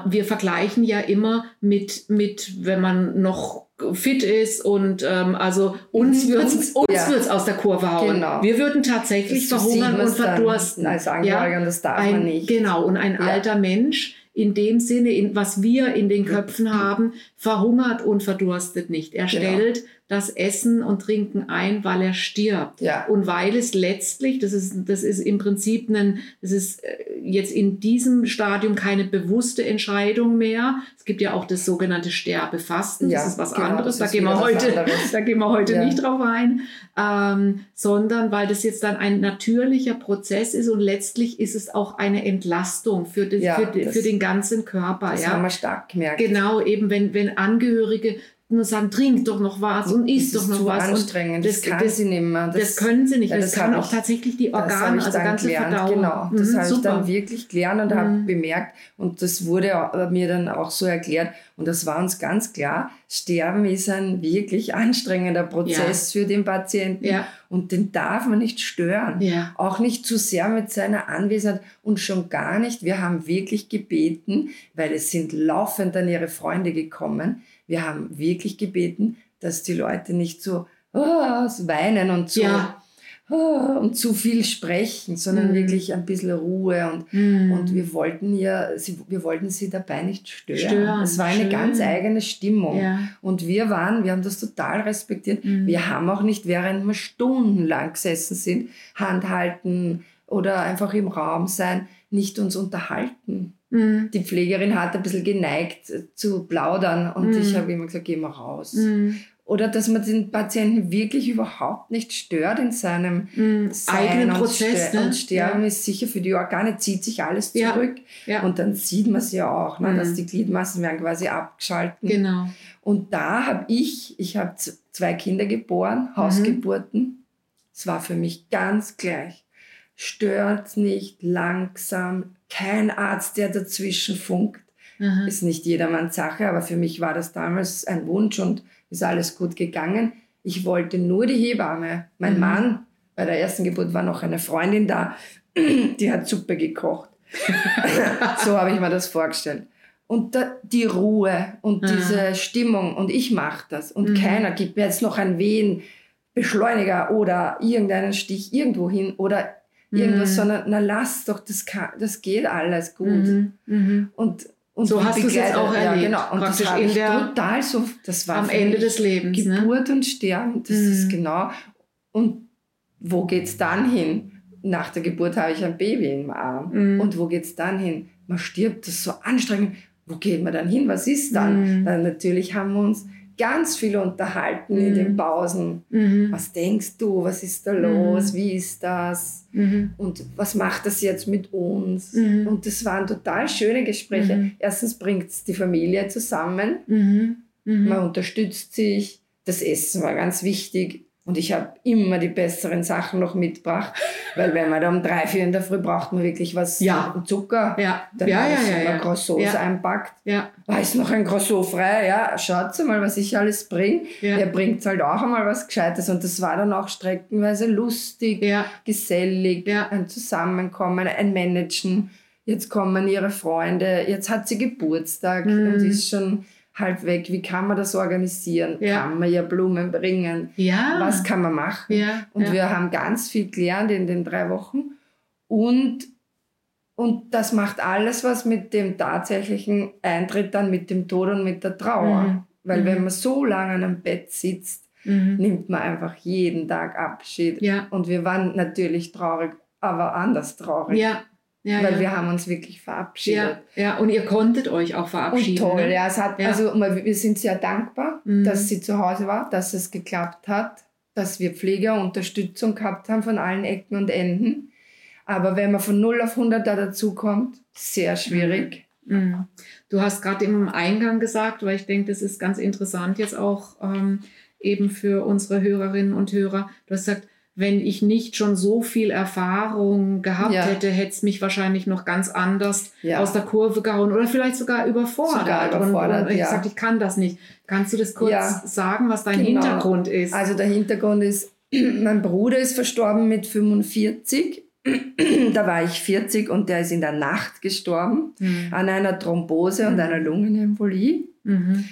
wir vergleichen ja immer mit, mit, wenn man noch fit ist und ähm, also uns wird es uns ja. wird's aus der Kurve hauen. Genau. Wir würden tatsächlich das verhungern und verdursten. Als Angehöriger, ja, das darf ein, man nicht. Genau, und ein ja. alter Mensch in dem Sinne, in, was wir in den Köpfen haben, verhungert und verdurstet nicht. Er genau. stellt das Essen und Trinken ein, weil er stirbt. Ja. Und weil es letztlich, das ist, das ist im Prinzip ein, das ist äh, jetzt in diesem Stadium keine bewusste Entscheidung mehr. Es gibt ja auch das sogenannte Sterbefasten, ja, das ist was genau, anderes. Da gehen, wir heute, da gehen wir heute ja. nicht drauf ein, ähm, sondern weil das jetzt dann ein natürlicher Prozess ist und letztlich ist es auch eine Entlastung für, das, für, das, für den ganzen Körper. Das ja. haben wir stark gemerkt. Genau, eben wenn, wenn Angehörige nur sagen, trink doch noch was und isst doch noch was. Anstrengend. das, das kann das, sie nicht mehr. Das, das können sie nicht. Ja, das, das kann auch ich, tatsächlich die Organe, also ganze gelernt. Verdauung. Genau, das mhm, habe ich dann wirklich gelernt und mhm. habe bemerkt und das wurde mir dann auch so erklärt und das war uns ganz klar, Sterben ist ein wirklich anstrengender Prozess ja. für den Patienten ja. und den darf man nicht stören. Ja. Auch nicht zu sehr mit seiner Anwesenheit und schon gar nicht, wir haben wirklich gebeten, weil es sind laufend an ihre Freunde gekommen, wir haben wirklich gebeten, dass die Leute nicht so oh, weinen und so ja. oh, und zu viel sprechen, sondern mm. wirklich ein bisschen Ruhe und, mm. und wir wollten ja, sie, wir wollten sie dabei nicht stören. stören es war eine schön. ganz eigene Stimmung ja. und wir waren, wir haben das total respektiert. Mm. Wir haben auch nicht, während wir stundenlang gesessen sind, Hand halten oder einfach im Raum sein, nicht uns unterhalten. Mhm. Die Pflegerin hat ein bisschen geneigt zu plaudern und mhm. ich habe immer gesagt, geh mal raus. Mhm. Oder dass man den Patienten wirklich überhaupt nicht stört in seinem mhm. eigenen Prozess. Und, ne? und Sterben ja. ist sicher für die Organe, zieht sich alles zurück. Ja. Ja. Und dann sieht man es ja auch, ne, dass mhm. die Gliedmassen werden quasi abgeschalten. Genau. Und da habe ich, ich habe zwei Kinder geboren, mhm. Hausgeburten. Es war für mich ganz gleich. Stört nicht, langsam, kein Arzt, der dazwischen funkt. Aha. Ist nicht jedermanns Sache, aber für mich war das damals ein Wunsch und ist alles gut gegangen. Ich wollte nur die Hebamme. Mein mhm. Mann, bei der ersten Geburt war noch eine Freundin da, die hat Suppe gekocht. so habe ich mir das vorgestellt. Und da, die Ruhe und Aha. diese Stimmung und ich mache das und mhm. keiner gibt mir jetzt noch ein Wehenbeschleuniger oder irgendeinen Stich irgendwo hin oder irgendwas, mhm. sondern na lass doch, das, kann, das geht alles gut. Mhm. Mhm. Und, und so hast du es jetzt auch erlebt. Ja, genau. Und das habe ich total so, das war am Ende des Lebens. Ne? Geburt ne? und Sterben, das ist mhm. genau. Und wo geht's dann hin? Nach der Geburt habe ich ein Baby im Arm. Mhm. Und wo geht's dann hin? Man stirbt, das ist so anstrengend. Wo geht man dann hin? Was ist dann? Mhm. Dann natürlich haben wir uns ganz viel unterhalten mhm. in den mhm. Pausen. Mhm. Was denkst du? Was ist da los? Mhm. Wie ist das? Mhm. Und was macht das jetzt mit uns? Und das waren total schöne Gespräche. Erstens bringt es die Familie zusammen. Man unterstützt sich. Das Essen war ganz wichtig. Und ich habe immer die besseren Sachen noch mitgebracht, weil wenn man da um drei, vier in der Früh braucht man wirklich was ja. Zucker. Ja. Dann ja, ja, ja, ja, Croissants ja. einpackt. Ja. War ist noch ein Croissant frei? Ja, schaut mal, was ich alles bringe. Ja. Er bringt halt auch einmal was Gescheites. Und das war dann auch streckenweise lustig, ja. gesellig, ja. ein Zusammenkommen, ein Managen. Jetzt kommen ihre Freunde, jetzt hat sie Geburtstag mhm. und ist schon halb weg. Wie kann man das organisieren? Ja. Kann man ja Blumen bringen? Ja. Was kann man machen? Ja. Und ja. wir haben ganz viel gelernt in den drei Wochen. Und, und das macht alles was mit dem tatsächlichen Eintritt dann mit dem Tod und mit der Trauer. Mhm. Weil mhm. wenn man so lange an einem Bett sitzt, mhm. nimmt man einfach jeden Tag Abschied. Und wir waren natürlich traurig, aber anders traurig. Ja. Ja, weil ja. wir haben uns wirklich verabschiedet. Ja, ja, und ihr konntet euch auch verabschieden. Und toll, ne? ja. Es hat, ja. Also wir sind sehr dankbar, mhm. dass sie zu Hause war, dass es geklappt hat, dass wir Pfleger Unterstützung gehabt haben von allen Ecken und Enden. Aber wenn man von 0 auf 100 da dazu kommt, sehr schwierig. Mhm. mhm. Du hast gerade im Eingang gesagt, weil ich denke, das ist ganz interessant jetzt auch ähm, eben für unsere Hörerinnen und Hörer. Du hast gesagt, wenn ich nicht schon so viel Erfahrung gehabt ja. hätte, hätte es mich wahrscheinlich noch ganz anders ja. aus der Kurve gehauen oder vielleicht sogar überfordert. Sogar überfordert und, und ich ja. gesagt, ich kann das nicht. Kannst du das kurz sagen, was dein genau. Hintergrund ist? Also der Hintergrund ist, mein Bruder ist verstorben mit 45. da war ich 40 und der ist in der Nacht gestorben mhm. an einer Thrombose mhm. und einer Lungenembolie. Mhm.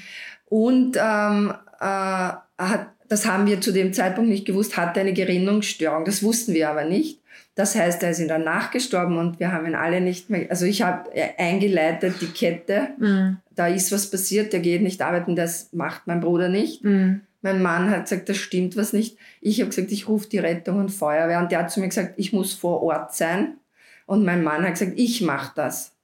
Und ähm, äh, hat das haben wir zu dem Zeitpunkt nicht gewusst, hatte eine Gerinnungsstörung. Das wussten wir aber nicht. Das heißt, er ist in der Nacht gestorben und wir haben ihn alle nicht mehr, also ich habe eingeleitet die Kette, mhm. da ist was passiert, der geht nicht arbeiten, das macht mein Bruder nicht. Mhm. Mein Mann hat gesagt, das stimmt was nicht. Ich habe gesagt, ich rufe die Rettung und Feuerwehr und der hat zu mir gesagt, ich muss vor Ort sein. Und mein Mann hat gesagt, ich mache das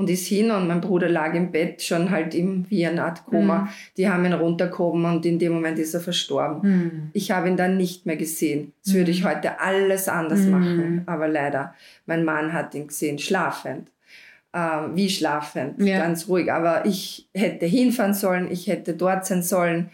und ist hin und mein Bruder lag im Bett schon halt im, wie eine Art Koma. Mhm. Die haben ihn runtergehoben und in dem Moment ist er verstorben. Mhm. Ich habe ihn dann nicht mehr gesehen. Das würde ich mhm. heute alles anders mhm. machen, aber leider, mein Mann hat ihn gesehen, schlafend. Ähm, wie schlafend, ja. ganz ruhig. Aber ich hätte hinfahren sollen, ich hätte dort sein sollen.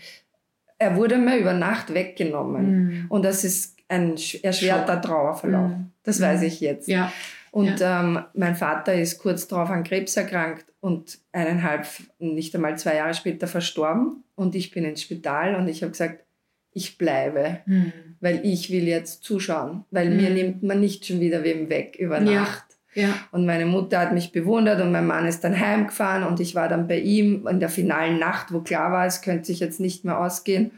Er wurde mir über Nacht weggenommen. Mhm. Und das ist ein erschwerter Trauerverlauf. Das weiß ich jetzt. Ja. Und ja. ähm, mein Vater ist kurz darauf an Krebs erkrankt und eineinhalb, nicht einmal zwei Jahre später verstorben. Und ich bin ins Spital und ich habe gesagt, ich bleibe, mhm. weil ich will jetzt zuschauen, weil mhm. mir nimmt man nicht schon wieder wem weg über Nacht. Ja. Ja. Und meine Mutter hat mich bewundert und mein Mann ist dann heimgefahren und ich war dann bei ihm in der finalen Nacht, wo klar war, es könnte sich jetzt nicht mehr ausgehen.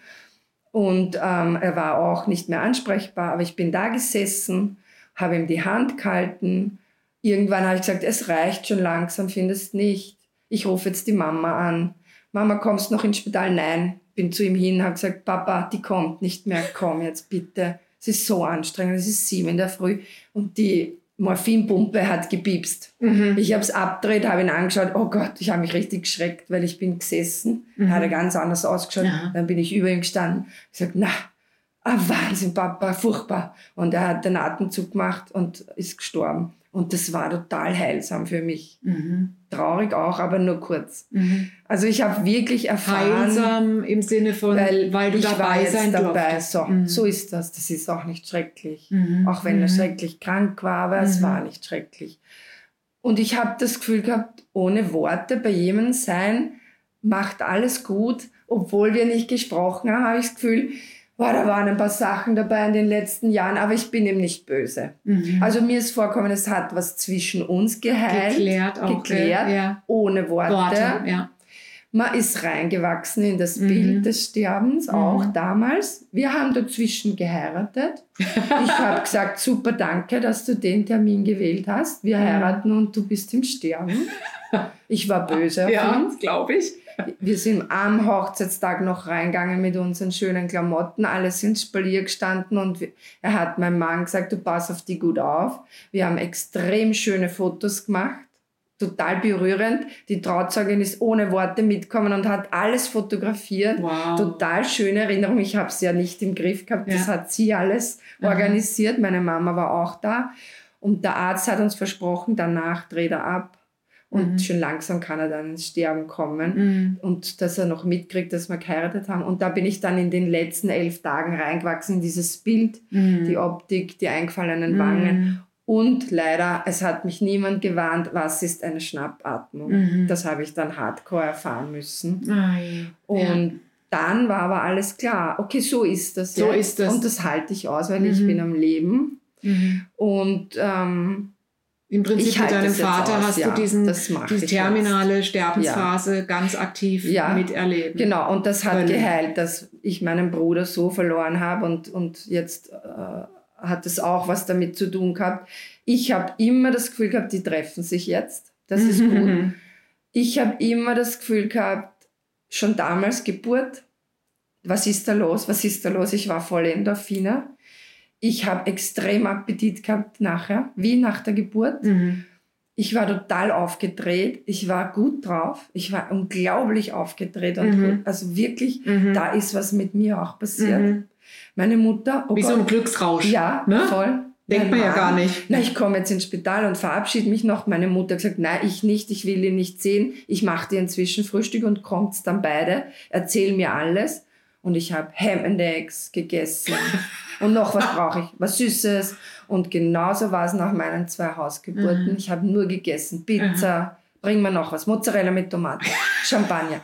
Und ähm, er war auch nicht mehr ansprechbar, aber ich bin da gesessen habe ihm die Hand gehalten. Irgendwann habe ich gesagt, es reicht schon langsam, findest nicht. Ich rufe jetzt die Mama an. Mama, kommst du noch ins Spital? Nein. Bin zu ihm hin, habe gesagt, Papa, die kommt nicht mehr, komm jetzt bitte. Es ist so anstrengend, es ist sieben in der Früh und die Morphinpumpe hat gepiepst. Mhm. Ich habe es abgedreht, habe ihn angeschaut. Oh Gott, ich habe mich richtig geschreckt, weil ich bin gesessen. Mhm. Hat er ganz anders ausgeschaut. Ja. Dann bin ich über ihm gestanden. Ich gesagt, na, ah, Wahnsinn, Papa, furchtbar. Und er hat den Atemzug gemacht und ist gestorben. Und das war total heilsam für mich. Mhm. Traurig auch, aber nur kurz. Mhm. Also ich habe wirklich erfahren. Heilsam im Sinne von, weil, weil du dabei sein dabei. So, mhm. so ist das. Das ist auch nicht schrecklich. Mhm. Auch wenn er mhm. schrecklich krank war, aber es mhm. war nicht schrecklich. Und ich habe das Gefühl gehabt, ohne Worte bei jemandem sein, macht alles gut. Obwohl wir nicht gesprochen haben, habe ich das Gefühl, boah, da waren ein paar Sachen dabei in den letzten Jahren, aber ich bin ihm nicht böse. Mhm. Also mir ist vorkommen, es hat was zwischen uns geheilt, geklärt, auch, geklärt ja. ohne Worte. Worte ja. Man ist reingewachsen in das mhm. Bild des Sterbens, mhm. auch damals. Wir haben dazwischen geheiratet. Ich habe gesagt, super, danke, dass du den Termin gewählt hast. Wir heiraten und du bist im Sterben. Ich war böse auf ja, glaube ich. Wir sind am Hochzeitstag noch reingegangen mit unseren schönen Klamotten. Alle sind Spalier gestanden und er hat meinem Mann gesagt, du pass auf die gut auf. Wir haben extrem schöne Fotos gemacht. Total berührend. Die Trauzeugin ist ohne Worte mitgekommen und hat alles fotografiert. Wow. Total schöne Erinnerung. Ich habe es ja nicht im Griff gehabt. Ja. Das hat sie alles Aha. organisiert. Meine Mama war auch da. Und der Arzt hat uns versprochen, danach dreht er ab und mhm. schon langsam kann er dann ins Sterben kommen mhm. und dass er noch mitkriegt, dass wir geheiratet haben. Und da bin ich dann in den letzten elf Tagen reingewachsen in dieses Bild, mhm. die Optik, die eingefallenen mhm. Wangen. Und leider, es hat mich niemand gewarnt, was ist eine Schnappatmung. Mhm. Das habe ich dann hardcore erfahren müssen. Ah, ja. Und ja. dann war aber alles klar. Okay, so ist das. So ist das. Und das halte ich aus, weil ich mhm. bin am Leben. Und ähm, Im Prinzip mit deinem Vater aus, hast ja, du diesen, diese terminale jetzt. Sterbensphase ja. ganz aktiv ja, miterlebt. Genau, und das hat können. geheilt, dass ich meinen Bruder so verloren habe und, und jetzt äh, hat es auch was damit zu tun gehabt. Ich habe immer das Gefühl gehabt, die treffen sich jetzt. Das ist gut. Ich habe immer das Gefühl gehabt, schon damals Geburt, was ist da los, was ist da los? Ich war voll Endorphine. Ich habe extrem Appetit gehabt nachher, wie nach der Geburt. Mhm. Ich war total aufgedreht. Ich war gut drauf. Ich war unglaublich aufgedreht. Und mhm. Also wirklich, mhm. da ist was mit mir auch passiert. Mhm. Meine Mutter. Oh wie Gott, so ein Glücksrausch. Ja, ne? voll. Denkt man ja gar nicht. Na, ich komme jetzt ins Spital und verabschiede mich noch. Meine Mutter hat gesagt, nein, ich nicht, ich will ihn nicht sehen. Ich mache dir inzwischen Frühstück und kommt's dann beide. Erzähl mir alles. Und ich habe Ham and Eggs gegessen. und noch was brauche ich? Was Süßes. Und genauso war es nach meinen zwei Hausgeburten. Mhm. Ich habe nur gegessen. Pizza. Mhm. Bring mir noch was. Mozzarella mit Tomate. Champagner.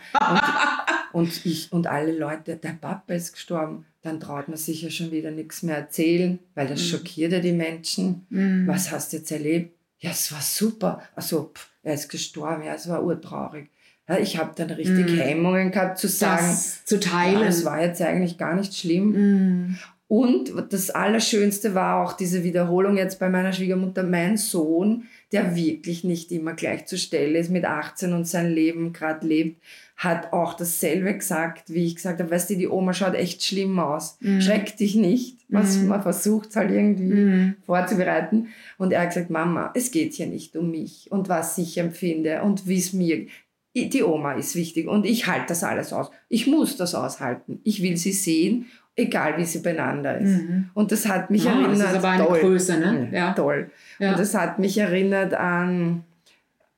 Und, und ich und alle Leute, der Papa ist gestorben dann traut man sich ja schon wieder nichts mehr erzählen, weil das mhm. schockiert ja die Menschen. Mhm. Was hast du jetzt erlebt? Ja, es war super. Also, pff, er ist gestorben, ja, es war urtraurig. Ja, ich habe dann richtig mhm. Hemmungen gehabt zu sagen, das zu teilen. Ja, es war jetzt eigentlich gar nicht schlimm. Mhm. Und das Allerschönste war auch diese Wiederholung jetzt bei meiner Schwiegermutter. Mein Sohn, der wirklich nicht immer gleich zur Stelle ist, mit 18 und sein Leben gerade lebt, hat auch dasselbe gesagt, wie ich gesagt habe, weißt du, die Oma schaut echt schlimm aus. Mhm. Schreck dich nicht. Was, mhm. Man versucht halt irgendwie mhm. vorzubereiten. Und er hat gesagt, Mama, es geht hier nicht um mich und was ich empfinde und wie es mir die Oma ist wichtig und ich halte das alles aus. Ich muss das aushalten. Ich will sie sehen, egal wie sie beieinander ist. Mhm. Und das hat mich oh, erinnert. Das ist aber eine toll. Größe, ne? Ja. Toll. Ja. Und das hat mich erinnert an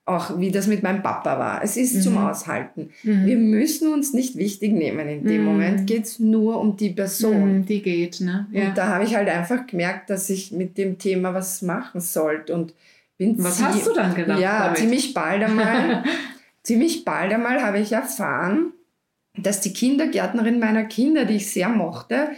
auch wie das mit meinem Papa war. Es ist mhm. zum Aushalten. Mhm. Wir müssen uns nicht wichtig nehmen. In dem mhm. Moment geht es nur um die Person. Mhm, die geht, ne? Ja. Und da habe ich halt einfach gemerkt, dass ich mit dem Thema was machen sollte. Und bin was hast du dann gedacht? Ja, damit? ziemlich bald einmal. ziemlich bald einmal habe ich erfahren, dass die Kindergärtnerin meiner Kinder, die ich sehr mochte,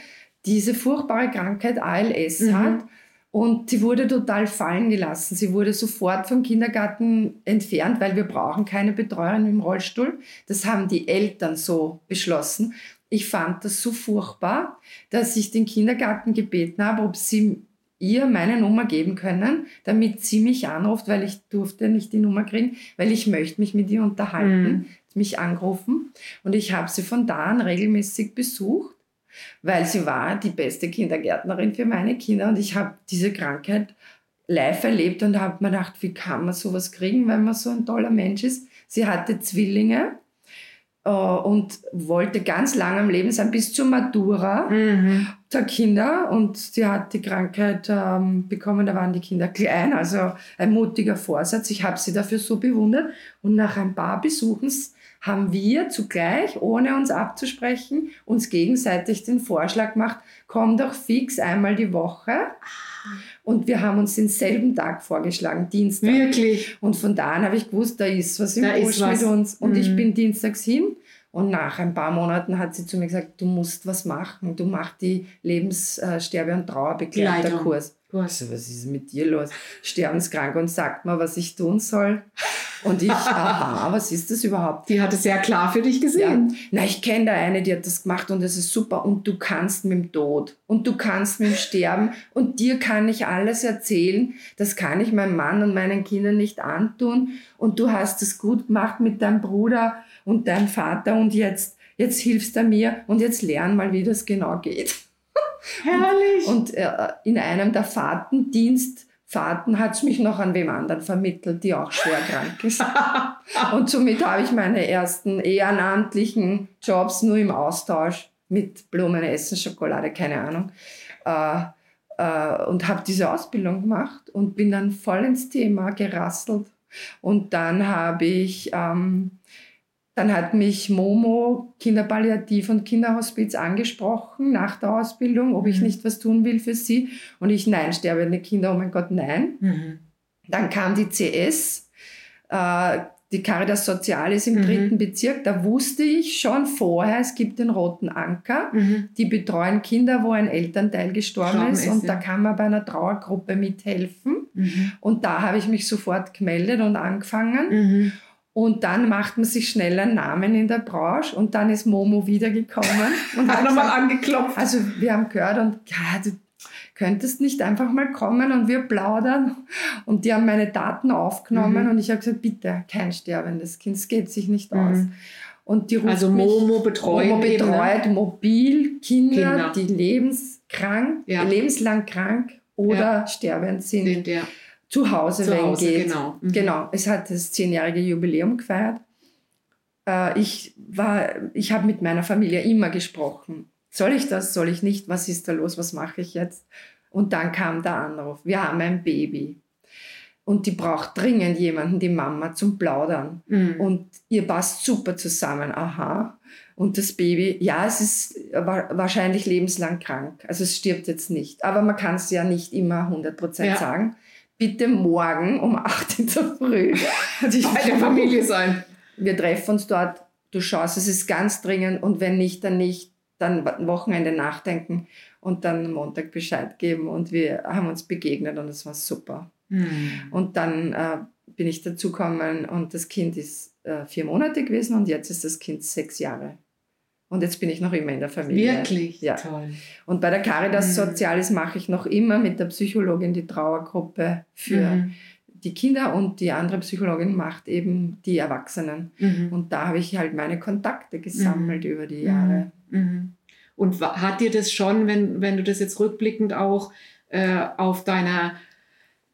diese furchtbare Krankheit ALS mhm. hat und sie wurde total fallen gelassen. Sie wurde sofort vom Kindergarten entfernt, weil wir brauchen keine Betreuerin im Rollstuhl. Das haben die Eltern so beschlossen. Ich fand das so furchtbar, dass ich den Kindergarten gebeten habe, ob sie ihr meine Nummer geben können, damit sie mich anruft, weil ich durfte nicht die Nummer kriegen, weil ich möchte mich mit ihr unterhalten, mhm. mich angerufen. Und ich habe sie von da an regelmäßig besucht weil sie war die beste Kindergärtnerin für meine Kinder und ich habe diese Krankheit live erlebt und habe mir gedacht, wie kann man sowas kriegen, wenn man so ein toller Mensch ist. Sie hatte Zwillinge äh, und wollte ganz lange am Leben sein, bis zur Matura mhm. Der Kinder. Und sie hat die Krankheit ähm, bekommen, da waren die Kinder klein, also ein mutiger Vorsatz. Ich habe sie dafür so bewundert. Und nach ein paar Besuchen haben wir zugleich, ohne uns abzusprechen, uns gegenseitig den Vorschlag gemacht, komm doch fix einmal die Woche. Und wir haben uns denselben Tag vorgeschlagen, Dienstag. Wirklich? Und von da an habe ich gewusst, da ist was im Busch mit uns. Und mhm. ich bin dienstags hin. Und nach ein paar Monaten hat sie zu mir gesagt, du musst was machen. Du machst die Lebenssterbe- und Trauerbegleiterkurs. Also, was ist mit dir los? Sterbenskrank und sagt mal, was ich tun soll. Und ich, aha, was ist das überhaupt? Die hat es sehr klar für dich gesehen. Ja. Na, ich kenne da eine, die hat das gemacht und das ist super. Und du kannst mit dem Tod und du kannst mit dem Sterben und dir kann ich alles erzählen. Das kann ich meinem Mann und meinen Kindern nicht antun. Und du hast es gut gemacht mit deinem Bruder und deinem Vater und jetzt, jetzt hilfst du mir und jetzt lern mal, wie das genau geht. Herrlich. Und, und äh, in einem der Fahrtendienst Fahrten hat es mich noch an wem anderen vermittelt, die auch schwer krank ist. Und somit habe ich meine ersten ehrenamtlichen Jobs nur im Austausch mit Blumen, Essen, Schokolade, keine Ahnung. Äh, äh, und habe diese Ausbildung gemacht und bin dann voll ins Thema gerasselt. Und dann habe ich ähm, dann hat mich Momo Kinderpalliativ und Kinderhospiz angesprochen nach der Ausbildung, ob ich mhm. nicht was tun will für sie. Und ich, nein, sterbende Kinder, oh mein Gott, nein. Mhm. Dann kam die CS, äh, die Caritas Sozial ist im mhm. dritten Bezirk. Da wusste ich schon vorher, es gibt den Roten Anker. Mhm. Die betreuen Kinder, wo ein Elternteil gestorben ist. ist. Und ja. da kann man bei einer Trauergruppe mithelfen. Mhm. Und da habe ich mich sofort gemeldet und angefangen. Und dann macht man sich schnell einen Namen in der Branche und dann ist Momo wiedergekommen und hat nochmal angeklopft. Also wir haben gehört und ja, du könntest nicht einfach mal kommen und wir plaudern. Und die haben meine Daten aufgenommen mhm. und ich habe gesagt, bitte, kein sterbendes Kind, es geht sich nicht aus. Mhm. Und die also Momo betreut, Momo betreut eben, ne? mobil Kinder, Kinder, die lebenskrank, ja. lebenslang krank oder ja. sterbend sind. sind ja zu Hause, zu wenn Hause, geht. Genau. Mhm. genau. Es hat das zehnjährige Jubiläum gefeiert. Äh, ich war, ich habe mit meiner Familie immer gesprochen. Soll ich das? Soll ich nicht? Was ist da los? Was mache ich jetzt? Und dann kam der Anruf. Wir haben ein Baby. Und die braucht dringend jemanden, die Mama, zum Plaudern. Mhm. Und ihr passt super zusammen. Aha. Und das Baby, ja, es ist wahrscheinlich lebenslang krank. Also es stirbt jetzt nicht. Aber man kann es ja nicht immer 100% ja. sagen bitte morgen um 8 Uhr der Früh bei der Familie sein. Wir treffen uns dort, du schaust, es ist ganz dringend und wenn nicht, dann nicht, dann Wochenende nachdenken und dann Montag Bescheid geben und wir haben uns begegnet und es war super. Hm. Und dann äh, bin ich dazugekommen und das Kind ist äh, vier Monate gewesen und jetzt ist das Kind sechs Jahre. Und jetzt bin ich noch immer in der Familie. Wirklich? Ja. Toll. Und bei der Caritas mhm. Sozialis mache ich noch immer mit der Psychologin die Trauergruppe für mhm. die Kinder und die andere Psychologin macht eben die Erwachsenen. Mhm. Und da habe ich halt meine Kontakte gesammelt mhm. über die Jahre. Mhm. Mhm. Und hat dir das schon, wenn, wenn du das jetzt rückblickend auch äh, auf deiner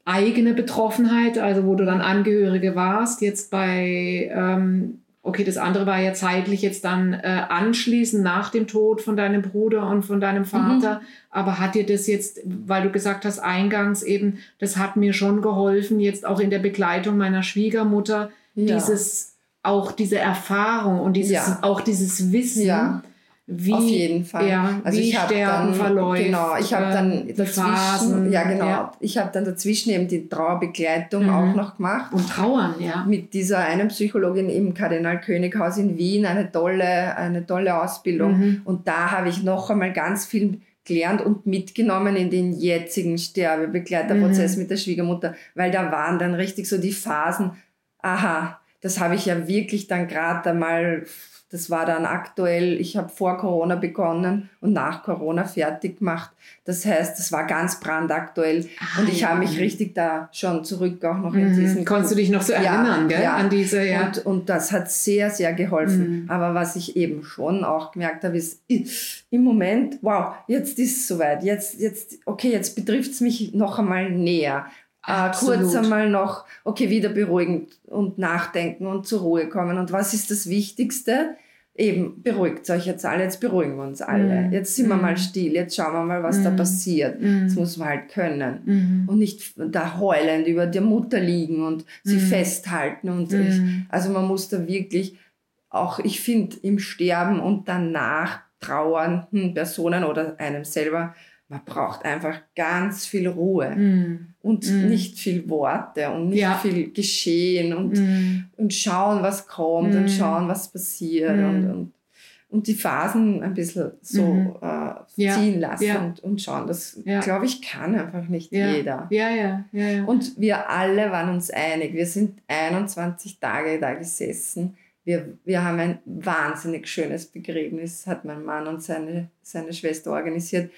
eigene Betroffenheit, also wo du dann Angehörige warst, jetzt bei ähm, Okay, das andere war ja zeitlich jetzt dann äh, anschließend nach dem Tod von deinem Bruder und von deinem Vater. Mhm. Aber hat dir das jetzt, weil du gesagt hast, eingangs eben, das hat mir schon geholfen, jetzt auch in der Begleitung meiner Schwiegermutter, ja. dieses, auch diese Erfahrung und dieses, ja. auch dieses Wissen. Ja wie, Auf jeden Fall. Ja, also wie ich Sterben dann, verläuft. Genau, ich habe dann äh, dazwischen, Phasen, ja genau, ja. ich habe dann dazwischen eben die Trauerbegleitung mhm. auch noch gemacht. Und Trauern, ja. Mit dieser einen Psychologin im Kardinal Könighaus in Wien, eine tolle, eine tolle Ausbildung. Mhm. Und da habe ich noch einmal ganz viel gelernt und mitgenommen in den jetzigen Sterbebegleiterprozess mhm. mit der Schwiegermutter, weil da waren dann richtig so die Phasen, aha, das habe ich ja wirklich dann gerade einmal das war dann aktuell, ich habe vor Corona begonnen und nach Corona fertig gemacht. Das heißt, das war ganz brandaktuell ah, und ich ja. habe mich richtig da schon zurück auch noch in mhm. diesen. Konntest du dich noch so erinnern, ja, gell? Ja. An diese, ja. Und, und das hat sehr, sehr geholfen. Mhm. Aber was ich eben schon auch gemerkt habe, ist im Moment, wow, jetzt ist es soweit. Jetzt, jetzt, okay, jetzt betrifft es mich noch einmal näher. Äh, kurz einmal noch, okay, wieder beruhigen und nachdenken und zur Ruhe kommen. Und was ist das Wichtigste? Eben, beruhigt euch jetzt alle, jetzt beruhigen wir uns alle. Mhm. Jetzt sind wir mal mhm. still, jetzt schauen wir mal, was mhm. da passiert. Mhm. Das muss man halt können. Mhm. Und nicht da heulend über der Mutter liegen und sie mhm. festhalten. Und ich, also man muss da wirklich auch, ich finde, im Sterben und danach trauernden Personen oder einem selber man braucht einfach ganz viel Ruhe mm. und mm. nicht viel Worte und nicht ja. viel Geschehen und, mm. und schauen, was kommt und mm. schauen, was passiert mm. und, und, und die Phasen ein bisschen so -hmm. äh, ziehen ja. lassen ja. Und, und schauen. Das, glaube ich, kann einfach nicht jeder. Ja, ja, ja. Und wir alle waren uns einig. Wir sind 21 Tage da gesessen. Wir, wir haben ein wahnsinnig schönes Begräbnis, hat mein Mann und seine, seine Schwester organisiert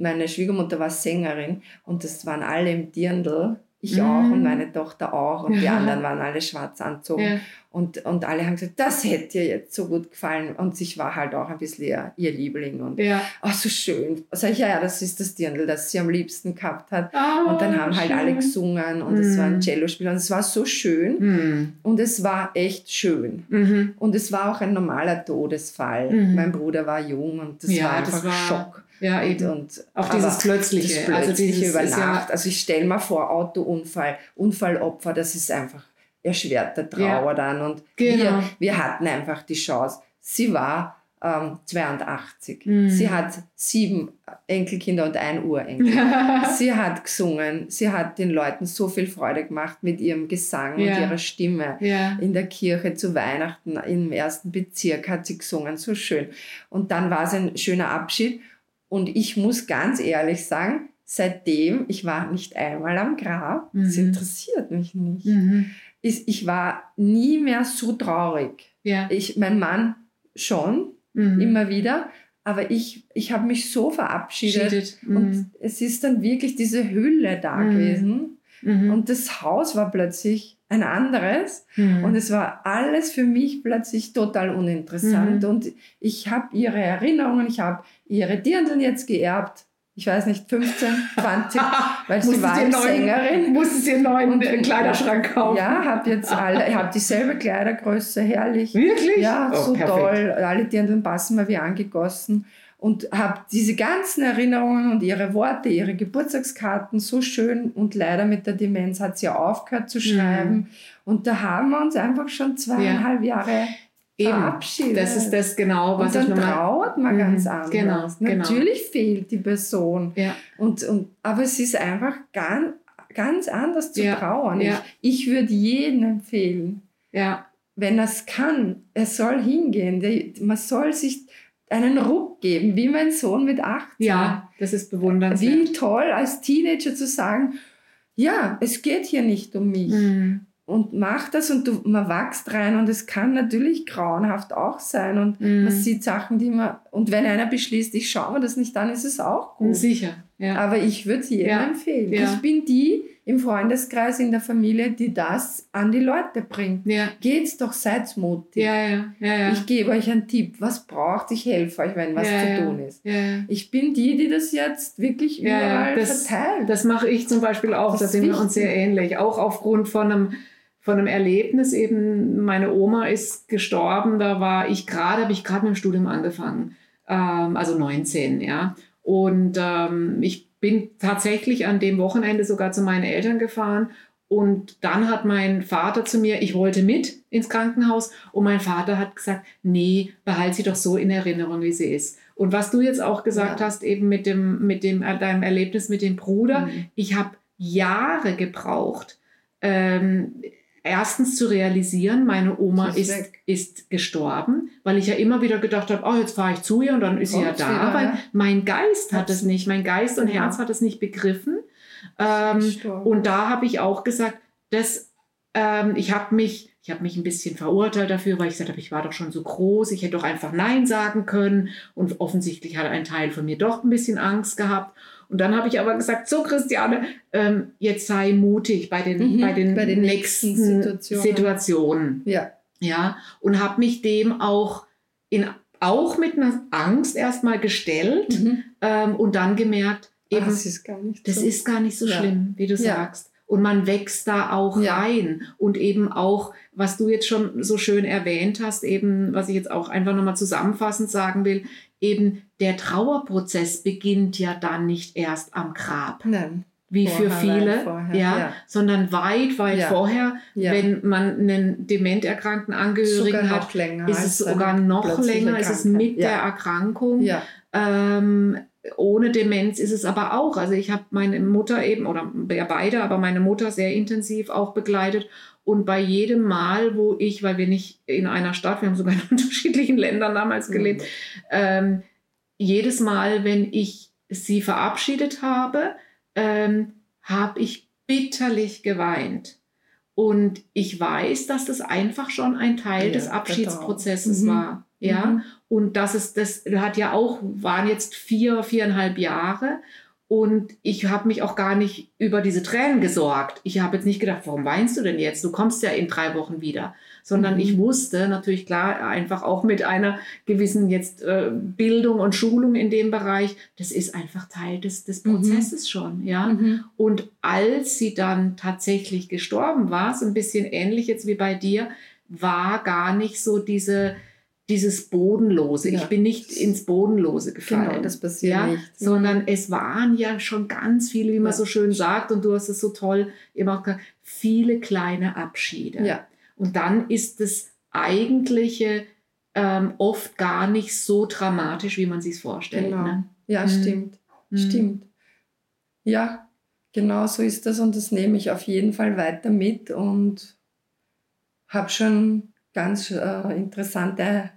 meine Schwiegermutter war Sängerin und das waren alle im Dirndl. Ich mm. auch und meine Tochter auch und ja. die anderen waren alle schwarz anzogen. Ja. Und, und alle haben gesagt, das hätte ihr jetzt so gut gefallen. Und ich war halt auch ein bisschen ihr, ihr Liebling. Und ja. oh, so schön. Sag ich, ja, ja, das ist das Dirndl, das sie am liebsten gehabt hat. Oh, und dann haben schön. halt alle gesungen und mm. es war ein mm. Cellospiel und es war so schön. Mm. Und es war echt schön. -hmm. Und es war auch ein normaler Todesfall. -hmm. Mein Bruder war jung und das war einfach das war Schock. Ja, eben. Und, auch dieses Plötzliche. Das also Plötzliche also über Nacht. Ja also ich stelle mir vor, Autounfall, Unfallopfer, das ist einfach erschwerter Trauer ja, dann. Und genau. wir, wir hatten einfach die Chance. Sie war ähm, 82. Mhm. Sie hat sieben Enkelkinder und ein Urenkel. sie hat gesungen, sie hat den Leuten so viel Freude gemacht mit ihrem Gesang ja. und ihrer Stimme. Ja. In der Kirche zu Weihnachten im ersten Bezirk hat sie gesungen, so schön. Und dann war es ein schöner Abschied. Und ich muss ganz ehrlich sagen, seitdem, ich war nicht einmal am Grab, mhm. das interessiert mich nicht. Mhm. Ich, ich war nie mehr so traurig. Ja. Ich, mein Mann schon, mhm. immer wieder. Aber ich, ich habe mich so verabschiedet mhm. und es ist dann wirklich diese Hülle da mhm. gewesen. Mhm. Und das Haus war plötzlich ein anderes mhm. und es war alles für mich plötzlich total uninteressant. Und ich habe ihre Erinnerungen, ich habe ihre Dirndl jetzt geerbt ich weiß nicht, 15, 20, weil sie war eine Sängerin. Musste sie einen neuen und, Kleiderschrank kaufen. Ja, habe jetzt alle, ich habe dieselbe Kleidergröße, herrlich. Wirklich? Ja, oh, so perfekt. toll. Alle Dirndl passen mir wie angegossen. Und habe diese ganzen Erinnerungen und ihre Worte, ihre Geburtstagskarten so schön und leider mit der Demenz hat sie aufgehört zu schreiben. Mhm. Und da haben wir uns einfach schon zweieinhalb ja. Jahre Eben, das ist das genau, was und dann ich trauert man mhm, ganz anders. Genau, genau, Natürlich fehlt die Person. Ja. Und, und, aber es ist einfach ganz, ganz anders zu ja. trauern. Ja. Ich, ich würde jedem empfehlen, ja. wenn er es kann, er soll hingehen. Man soll sich einen Ruck geben, wie mein Sohn mit 18. Ja, das ist bewundernswert. Wie toll als Teenager zu sagen, ja, es geht hier nicht um mich. Mhm und macht das und du, man wächst rein und es kann natürlich grauenhaft auch sein und mm. man sieht Sachen, die man, und wenn einer beschließt, ich schaue mir das nicht an, ist es auch gut. Sicher, ja. Aber ich würde es jedem ja. empfehlen. Ja. Ich bin die im Freundeskreis, in der Familie, die das an die Leute bringt. Ja. Geht's doch, seid mutig. Ja, ja, ja, ja. Ich gebe euch einen Tipp, was braucht, ich helfe euch, wenn was zu tun ist. Ich bin die, die das jetzt wirklich überall das, verteilt. Das mache ich zum Beispiel auch, das da sind wir uns sehr ähnlich. Auch aufgrund von einem von einem Erlebnis eben, meine Oma ist gestorben, da war ich gerade, habe ich gerade mit dem Studium angefangen, ähm, also 19, ja. Und ähm, ich bin tatsächlich an dem Wochenende sogar zu meinen Eltern gefahren und dann hat mein Vater zu mir, ich wollte mit ins Krankenhaus und mein Vater hat gesagt, nee, behalte sie doch so in Erinnerung, wie sie ist. Und was du jetzt auch gesagt ja. hast, eben mit dem, mit dem, äh, deinem Erlebnis mit dem Bruder, mhm. ich habe Jahre gebraucht, ähm, erstens zu realisieren, meine Oma ist, ist, ist, gestorben, weil ich ja immer wieder gedacht habe, oh, jetzt fahre ich zu ihr und dann ist sie ja da, wieder, weil ja. mein Geist hat es nicht, mein Geist und Herz hat es nicht begriffen. Ähm, und da habe ich auch gesagt, dass ähm, ich habe mich, ich habe mich ein bisschen verurteilt dafür, weil ich gesagt habe, ich war doch schon so groß, ich hätte doch einfach Nein sagen können und offensichtlich hat ein Teil von mir doch ein bisschen Angst gehabt. Und dann habe ich aber gesagt, so Christiane, ähm, jetzt sei mutig bei den, mhm, bei den, bei den nächsten, Situationen. Situationen. Ja. Ja. Und habe mich dem auch in auch mit einer Angst erstmal gestellt mhm. ähm, und dann gemerkt, eben, Ach, das ist gar nicht so, ist gar nicht so ja. schlimm, wie du ja. sagst. Und man wächst da auch ja. rein. Und eben auch, was du jetzt schon so schön erwähnt hast, eben, was ich jetzt auch einfach nochmal zusammenfassend sagen will, eben der Trauerprozess beginnt ja dann nicht erst am Grab. Nein. Wie vorher, für viele, vorher, ja, ja, sondern weit, weit ja. vorher, ja. wenn man einen dement erkrankten Angehörigen hat, länger ist es sogar noch länger, ist es mit der Erkrankung. Ähm, ohne Demenz ist es aber auch. Also ich habe meine Mutter eben, oder ja beide, aber meine Mutter sehr intensiv auch begleitet. Und bei jedem Mal, wo ich, weil wir nicht in einer Stadt, wir haben sogar in unterschiedlichen Ländern damals gelebt, mhm. ähm, jedes Mal, wenn ich sie verabschiedet habe, ähm, habe ich bitterlich geweint. Und ich weiß, dass das einfach schon ein Teil ja, des Abschiedsprozesses mhm. war. Ja. Mhm. Und das ist, das hat ja auch, waren jetzt vier, viereinhalb Jahre. Und ich habe mich auch gar nicht über diese Tränen gesorgt. Ich habe jetzt nicht gedacht, warum weinst du denn jetzt? Du kommst ja in drei Wochen wieder. Sondern mhm. ich wusste natürlich klar, einfach auch mit einer gewissen jetzt äh, Bildung und Schulung in dem Bereich, das ist einfach Teil des, des mhm. Prozesses mhm. schon. Ja? Mhm. Und als sie dann tatsächlich gestorben war, so ein bisschen ähnlich jetzt wie bei dir, war gar nicht so diese dieses Bodenlose. Ja. Ich bin nicht ins Bodenlose gefallen. Genau, das passiert ja, nicht. Sondern es waren ja schon ganz viele, wie man ja. so schön sagt, und du hast es so toll immer auch gesagt, viele kleine Abschiede. Ja. Und dann ist das eigentliche ähm, oft gar nicht so dramatisch, wie man sich vorstellt. Genau. Ne? Ja, Mhm. stimmt. Mhm. Stimmt. Ja, genau so ist das und das nehme ich auf jeden Fall weiter mit und habe schon ganz äh, interessante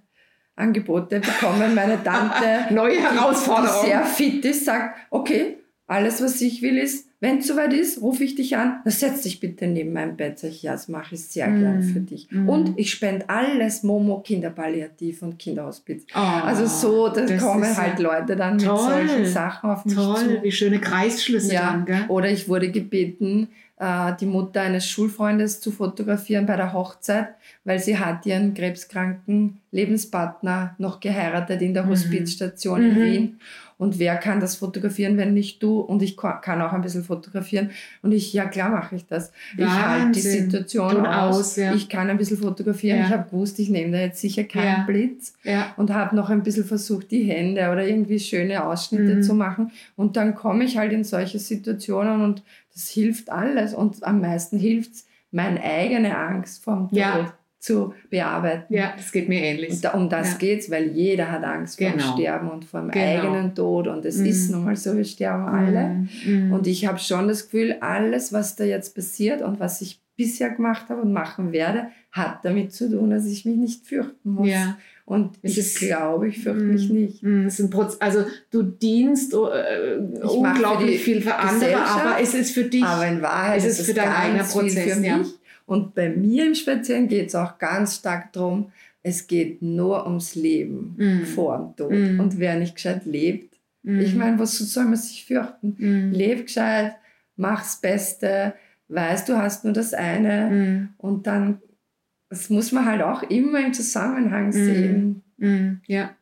Angebote bekommen. Meine Tante, Neue die Herausforderung. sehr fit ist, sagt, okay, alles, was ich will, ist, wenn es soweit ist, rufe ich dich an, dann setz dich bitte neben mein Bett. Sag ich, ja, das mache ich sehr Mm. gern für dich. Mm. Und ich spende alles Momo Kinderpalliativ und Kinderhospiz. Oh, Also so, da kommen ist ja halt Leute dann mit toll. solchen Sachen auf mich Toll, zu. wie schöne Kreisschlüsse Ja. dann, gell? Oder ich wurde gebeten, äh, die Mutter eines Schulfreundes zu fotografieren bei der Hochzeit, weil sie hat ihren krebskranken Lebenspartner noch geheiratet in der Mhm. Hospizstation in Mhm. Wien. Und wer kann das fotografieren, wenn nicht du? Und ich kann auch ein bisschen fotografieren. Und ich, ja klar mache ich das. Ich halte die Wahnsinn. Situation aus. aus, ja. Ich kann ein bisschen fotografieren. Ja. Ich habe gewusst, ich nehme da jetzt sicher keinen Ja. Blitz und habe noch ein bisschen versucht, die Hände oder irgendwie schöne Ausschnitte Mhm. zu machen. Und dann komme ich halt in solche Situationen und das hilft alles. Und am meisten hilft es, meine eigene Angst vom Tod. Zu bearbeiten. ja, das geht mir ähnlich. Und da, um das Ja. geht's, weil jeder hat Angst vor Genau. dem Sterben und vor dem Genau. eigenen Tod. Und es Mhm. ist nun mal so, wir sterben alle. Mhm. Und ich habe schon das Gefühl, alles, was da jetzt passiert und was ich bisher gemacht habe und machen werde, hat damit zu tun, dass ich mich nicht fürchten muss. ja. Und Es ich glaube, ich fürchte Mm, mich nicht. mm, es ist ein Proz also du dienst äh, unglaublich viel für andere, aber es ist für dich. Aber in Wahrheit es ist es für ganz viel Prozess, für ja. Und bei mir im Speziellen geht es auch ganz stark darum, es geht nur ums Leben Mm. vor dem Tod. Mm. Und wer nicht gescheit lebt, Mm, ich meine, was soll man sich fürchten? mm, Leb gescheit, mach's Beste, weißt, du hast nur das eine. mm, Und dann, das muss man halt auch immer im Zusammenhang Mm. sehen. mm, ja.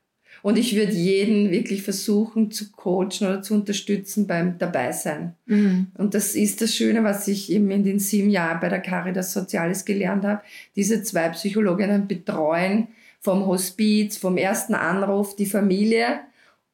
Und ich würde jeden wirklich versuchen zu coachen oder zu unterstützen beim Dabeisein. Mm, Und das ist das Schöne, was ich eben in den sieben Jahren bei der Caritas Soziales gelernt habe. Diese zwei Psychologinnen betreuen vom Hospiz, vom ersten Anruf die Familie.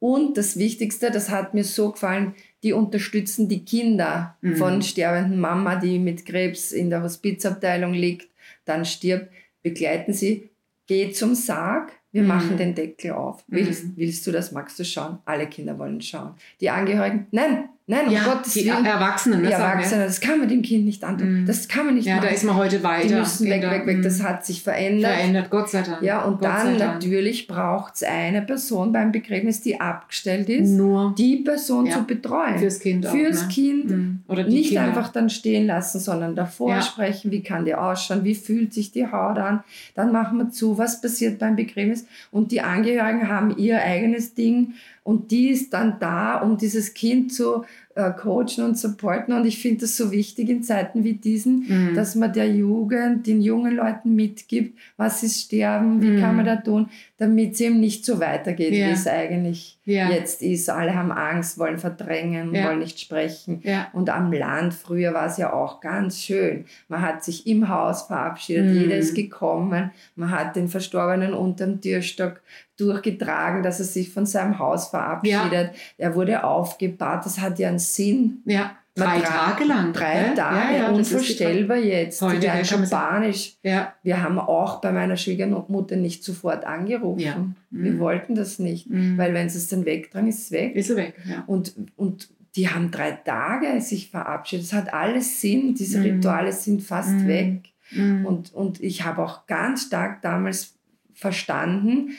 Und das Wichtigste, das hat mir so gefallen, die unterstützen die Kinder Mhm. von sterbenden Mama, die mit Krebs in der Hospizabteilung liegt, dann stirbt, begleiten sie, geh zum Sarg, wir Mhm. machen den Deckel auf. Willst, Mhm. willst du das, magst du schauen? Alle Kinder wollen schauen. Die Angehörigen, nein, nein, um ja, Gottes die Willen. Erwachsenen, Die ne. Erwachsenen, das kann man dem Kind nicht antun. Mhm. Das kann man nicht Ja, machen. da ist man heute weiter. die müssen weg, weg, weg. mm, Das hat sich verändert. verändert, Gott sei Dank. Ja, und Gott dann natürlich braucht es eine Person beim Begräbnis, die abgestellt ist, nur die Person Ja. zu betreuen. fürs Kind auch. Fürs ne? Kind. Mm, Oder Nicht Kinder. einfach dann stehen lassen, sondern davor Ja. sprechen, wie kann die ausschauen, wie fühlt sich die Haut an. Dann machen wir zu, was passiert beim Begräbnis. Und die Angehörigen haben ihr eigenes Ding und die ist dann da, um dieses Kind zu äh, coachen und supporten. Und ich finde das so wichtig in Zeiten wie diesen, Mm. dass man der Jugend, den jungen Leuten mitgibt, was ist Sterben, wie Mhm. kann man da tun, damit es eben nicht so weitergeht, Ja. wie es eigentlich Ja. jetzt ist. Alle haben Angst, wollen verdrängen, Ja. wollen nicht sprechen. Und am Land früher war es ja auch ganz schön. Man hat sich im Haus verabschiedet, Mhm. jeder ist gekommen, man hat den Verstorbenen unterm Türstock durchgetragen, dass er sich von seinem Haus verabschiedet. Er wurde aufgebahrt, das hat ja einen Sinn. ja. Drei Tage lang. Drei? Tage, ja, ja, unvorstellbar jetzt. Heute, Die schon panisch. Ja. Wir haben auch bei meiner Schwiegermutter nicht sofort angerufen. Ja. Wir Mhm. wollten das nicht, Mm. weil wenn sie es dann wegtragen, ist es weg. Ist er weg. Ja. Und, und die haben drei Tage sich verabschiedet. Es hat alles Sinn. Diese Mhm. Rituale sind fast Mhm. weg. Mm. Und, und ich habe auch ganz stark damals verstanden,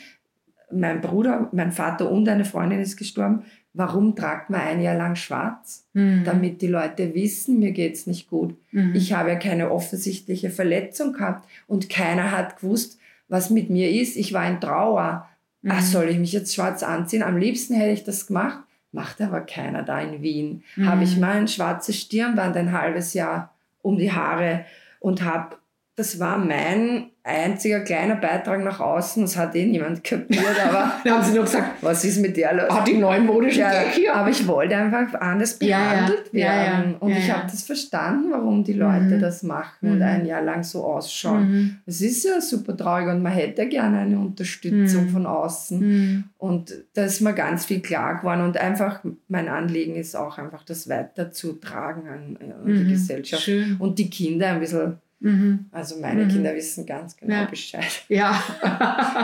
mein Bruder, mein Vater und eine Freundin ist gestorben. Warum tragt man ein Jahr lang schwarz? Mm. Damit die Leute wissen, mir geht es nicht gut. Mhm. Ich habe ja keine offensichtliche Verletzung gehabt und keiner hat gewusst, was mit mir ist. Ich war in Trauer. Mhm. Ach, soll ich mich jetzt schwarz anziehen? Am liebsten hätte ich das gemacht. Macht aber keiner da in Wien. Mhm. Habe ich mein schwarzes Stirnband ein halbes Jahr um die Haare und habe, das war mein einziger kleiner Beitrag nach außen. Das hat eh niemand kapiert, aber Da haben sie nur gesagt, was ist mit der los? ah, die neuen modischen Ja, Gag hier. aber ich wollte einfach anders behandelt Ja, ja. werden. Und ich habe das verstanden, warum die Leute Mhm. das machen und Mhm. ein Jahr lang so ausschauen. Mhm. Es ist ja super traurig und man hätte gerne eine Unterstützung Mhm. von außen. Mhm. Und da ist mir ganz viel klar geworden. Und einfach, mein Anliegen ist auch einfach, das weiterzutragen an, an die Mhm. Gesellschaft. Schön. Und die Kinder ein bisschen Mhm. Also meine mhm. Kinder wissen ganz genau ja. Bescheid. Ja.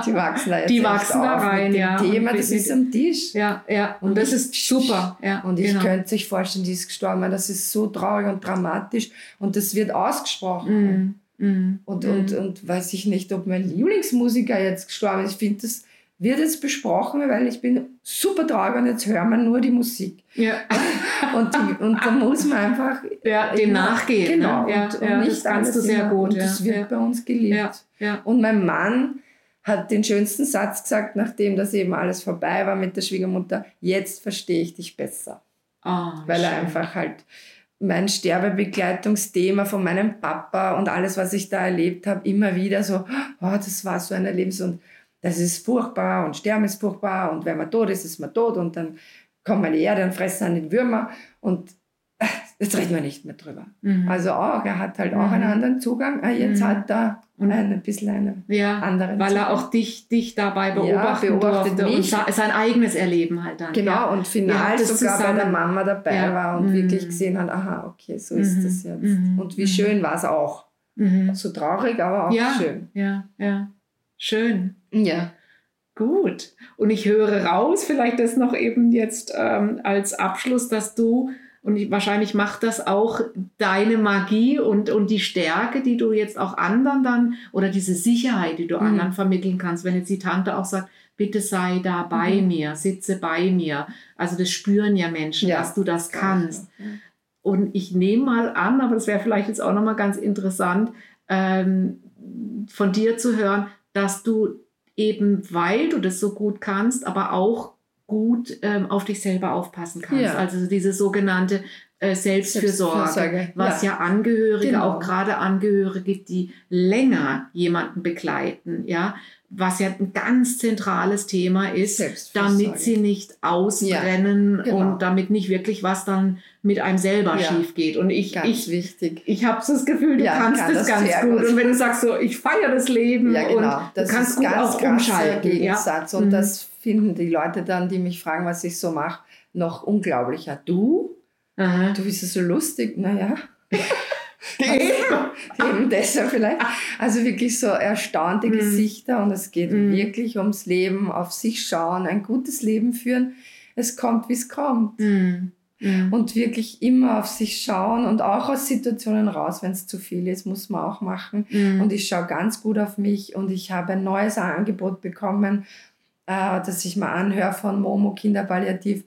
die wachsen da jetzt Die wachsen da rein, mit ja. Thema, das ist am Tisch. Ja, ja. Und, und das ist super. Ja, und ich genau. könnte sich vorstellen, die ist gestorben. Das ist so traurig und dramatisch. Und das wird ausgesprochen. Mhm. mhm. Und, und, mhm. und weiß ich nicht, ob mein Lieblingsmusiker jetzt gestorben ist. Ich finde das wird jetzt besprochen, weil ich bin super traurig und jetzt hören wir nur die Musik. Ja. und, die, und da muss man einfach ja, dem nachgehen. Genau. Ne? Ja, und, ja, und das kannst du sehr gut. Und das wird bei uns geliebt. Ja. Und mein Mann hat den schönsten Satz gesagt, nachdem das eben alles vorbei war mit der Schwiegermutter, jetzt verstehe ich dich besser. Oh, weil er einfach halt mein Sterbebegleitungsthema von meinem Papa und alles, was ich da erlebt habe, immer wieder so, oh, das war so ein Erlebnis und das ist furchtbar und Sterben ist furchtbar und wenn man tot ist, ist man tot und dann kommen wir in die Erde und fressen an den Würmer und äh, jetzt reden wir nicht mehr drüber. Mhm. Also auch, er hat halt auch mhm. einen anderen Zugang. Ah, jetzt mhm. hat er ein bisschen einen ja, anderen Weil Zugang. er auch dich, dich dabei beobachten ja, beobachtet durfte mich. und sein eigenes Erleben halt dann. Genau, ja. und final sogar bei der Mama dabei ja. war und wirklich mhm. gesehen hat, aha, okay, so ist mhm. das jetzt. Mhm. Und wie schön war es auch. So traurig, aber auch schön. Ja, ja. Schön. Ja. Gut. Und ich höre raus, vielleicht das noch eben jetzt ähm, als Abschluss, dass du, und ich, wahrscheinlich macht das auch deine Magie und, und die Stärke, die du jetzt auch anderen dann, oder diese Sicherheit, die du mhm. anderen vermitteln kannst, wenn jetzt die Tante auch sagt, bitte sei da bei mhm. mir, sitze bei mir. Also das spüren ja Menschen, ja, dass du das kannst. Und ich nehme mal an, aber das wäre vielleicht jetzt auch nochmal ganz interessant, ähm, von dir zu hören, dass du eben weil du das so gut kannst, aber auch gut ähm, auf dich selber aufpassen kannst. Ja. Also diese sogenannte äh, Selbstfürsorge, Selbstfürsorge, was ja, ja Angehörige, genau. auch gerade Angehörige, die länger jemanden begleiten, ja, was ja ein ganz zentrales Thema ist, damit sie nicht ausbrennen ja, genau. und damit nicht wirklich was dann mit einem selber ja, schief geht. Und ich, ich, wichtig. ich habe das Gefühl, du ja, kannst kann das ganz gut. gut. Und wenn du sagst so, ich feiere das Leben ja, genau. und das du kannst gut auch umschalten. Gegensatz. Und mhm. das finden die Leute dann, die mich fragen, was ich so mache, noch unglaublicher. Du? Aha. Du bist so lustig. Naja. Eben. Eben deshalb vielleicht. Also wirklich so erstaunte mm. Gesichter und es geht mm. wirklich ums Leben, auf sich schauen, ein gutes Leben führen. Es kommt, wie es kommt. Mm. Und wirklich immer auf sich schauen und auch aus Situationen raus, wenn es zu viel ist, muss man auch machen. Und ich schaue ganz gut auf mich und ich habe ein neues Angebot bekommen, äh, das ich mal anhöre von Momo Kinderpalliativ.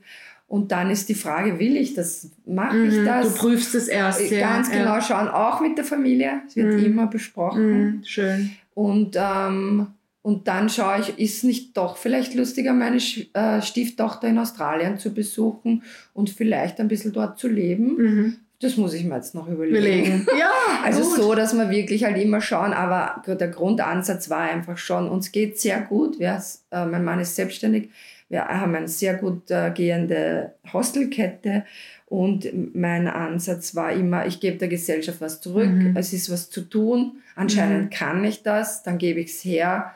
Und dann ist die Frage, will ich das? Mache mhm, ich das? Du prüfst es erst. Ja, Ganz genau ja. schauen, auch mit der Familie. Es wird mhm. immer besprochen. Mhm, schön. Und, ähm, und dann schaue ich, ist nicht doch vielleicht lustiger, meine äh, Stieftochter in Australien zu besuchen und vielleicht ein bisschen dort zu leben. Mhm. Das muss ich mir jetzt noch überlegen. überlegen. Ja, also gut. so, dass wir wirklich halt immer schauen, aber der Grundansatz war einfach schon, uns geht sehr gut. Äh, mein Mann ist selbstständig wir haben eine sehr gut äh, gehende Hostelkette und mein Ansatz war immer, ich gebe der Gesellschaft was zurück, mhm. es ist was zu tun, anscheinend mhm. kann ich das, dann gebe ich es her,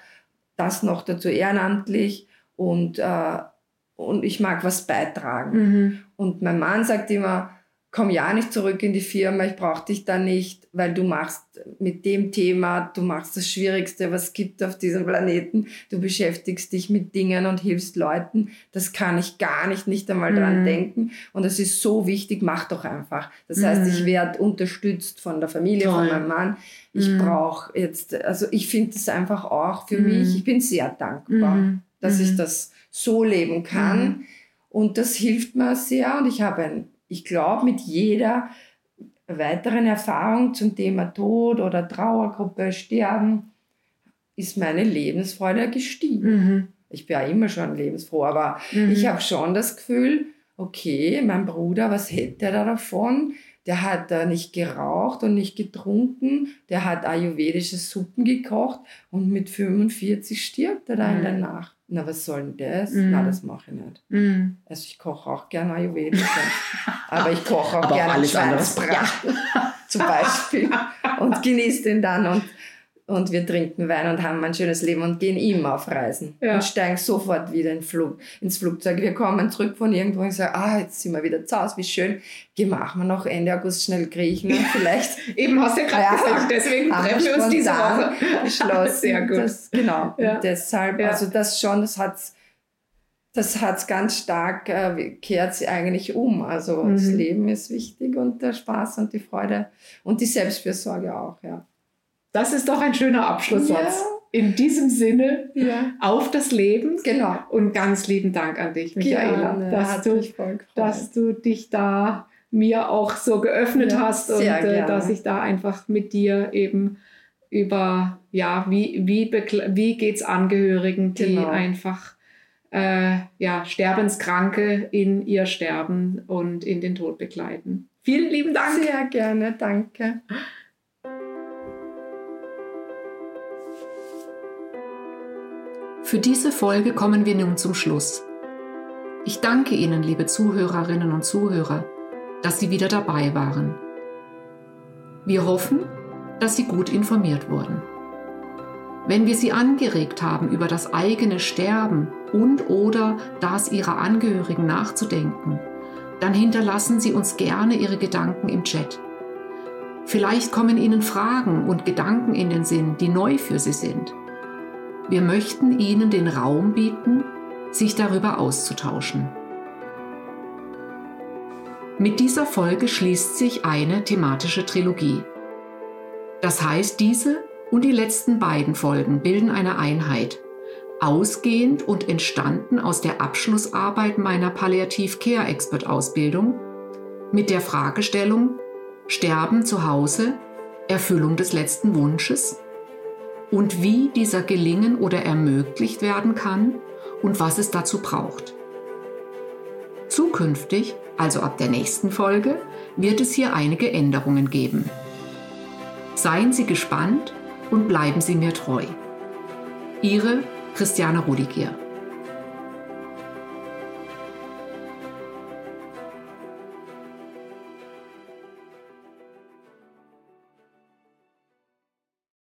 das noch dazu ehrenamtlich und, äh, und ich mag was beitragen. Mhm. Und mein Mann sagt immer, komm ja nicht zurück in die Firma, ich brauche dich da nicht, weil du machst mit dem Thema, du machst das Schwierigste, was es gibt auf diesem Planeten. Du beschäftigst dich mit Dingen und hilfst Leuten. Das kann ich gar nicht, nicht einmal mhm. dran denken. Und es ist so wichtig, mach doch einfach. Das mhm. heißt, ich werde unterstützt von der Familie, Toll. von meinem Mann. Ich mhm. brauche jetzt, also ich finde es einfach auch für mich, mhm. ich bin sehr dankbar, mhm. dass ich mhm. das so leben kann. Und das hilft mir sehr und ich habe ein ich glaube, mit jeder weiteren Erfahrung zum Thema Tod oder Trauergruppe, Sterben, ist meine Lebensfreude gestiegen. Mhm. Ich bin ja immer schon lebensfroh, aber mhm. ich habe schon das Gefühl, okay, mein Bruder, was hätte er da davon? Der hat da nicht geraucht und nicht getrunken, der hat ayurvedische Suppen gekocht und mit 45 stirbt er da mhm. in der Nacht na, was soll denn das? Mm. Na, das mache ich nicht. Mm. Also ich koche auch gerne Ayurvedisch. aber ich koche auch gerne alles Schweinsbraten zum Beispiel und genieße den dann. Und und wir trinken Wein und haben ein schönes Leben und gehen immer auf Reisen ja. und steigen sofort wieder in Flug, ins Flugzeug. Wir kommen zurück von irgendwo und sagen, ah, jetzt sind wir wieder zu Hause, wie schön. Gehen machen wir noch Ende August schnell Griechen vielleicht. Eben hast du ja gerade ja, gesagt, deswegen treffen wir uns diese Woche. Beschlossen. Sehr gut. Das, genau. Ja. Und deshalb, also das schon, das hat's das hat ganz stark, äh, kehrt sie eigentlich um. Also mhm. das Leben ist wichtig und der Spaß und die Freude und die Selbstfürsorge auch, ja. Das ist doch ein schöner Abschlusssatz. Ja. In diesem Sinne ja. auf das Leben. Genau. Und ganz lieben Dank an dich, Michaela, Gerne, dass, du, dass du dich da mir auch so geöffnet ja, hast und äh, dass ich da einfach mit dir eben über, ja, wie, wie, wie geht es Angehörigen, die genau. einfach äh, ja, Sterbenskranke in ihr Sterben und in den Tod begleiten. Vielen lieben Dank. Sehr gerne, danke. Für diese Folge kommen wir nun zum Schluss. Ich danke Ihnen, liebe Zuhörerinnen und Zuhörer, dass Sie wieder dabei waren. Wir hoffen, dass Sie gut informiert wurden. Wenn wir Sie angeregt haben, über das eigene Sterben und oder das ihrer Angehörigen nachzudenken, dann hinterlassen Sie uns gerne Ihre Gedanken im Chat. Vielleicht kommen Ihnen Fragen und Gedanken in den Sinn, die neu für Sie sind. Wir möchten Ihnen den Raum bieten, sich darüber auszutauschen. Mit dieser Folge schließt sich eine thematische Trilogie. Das heißt, diese und die letzten beiden Folgen bilden eine Einheit ausgehend und entstanden aus der Abschlussarbeit meiner Palliativ Care Expert Ausbildung mit der Fragestellung Sterben zu Hause, Erfüllung des letzten Wunsches und wie dieser gelingen oder ermöglicht werden kann und was es dazu braucht. Zukünftig, also ab der nächsten Folge, wird es hier einige Änderungen geben. Seien Sie gespannt und bleiben Sie mir treu. Ihre Christiane Rudigier.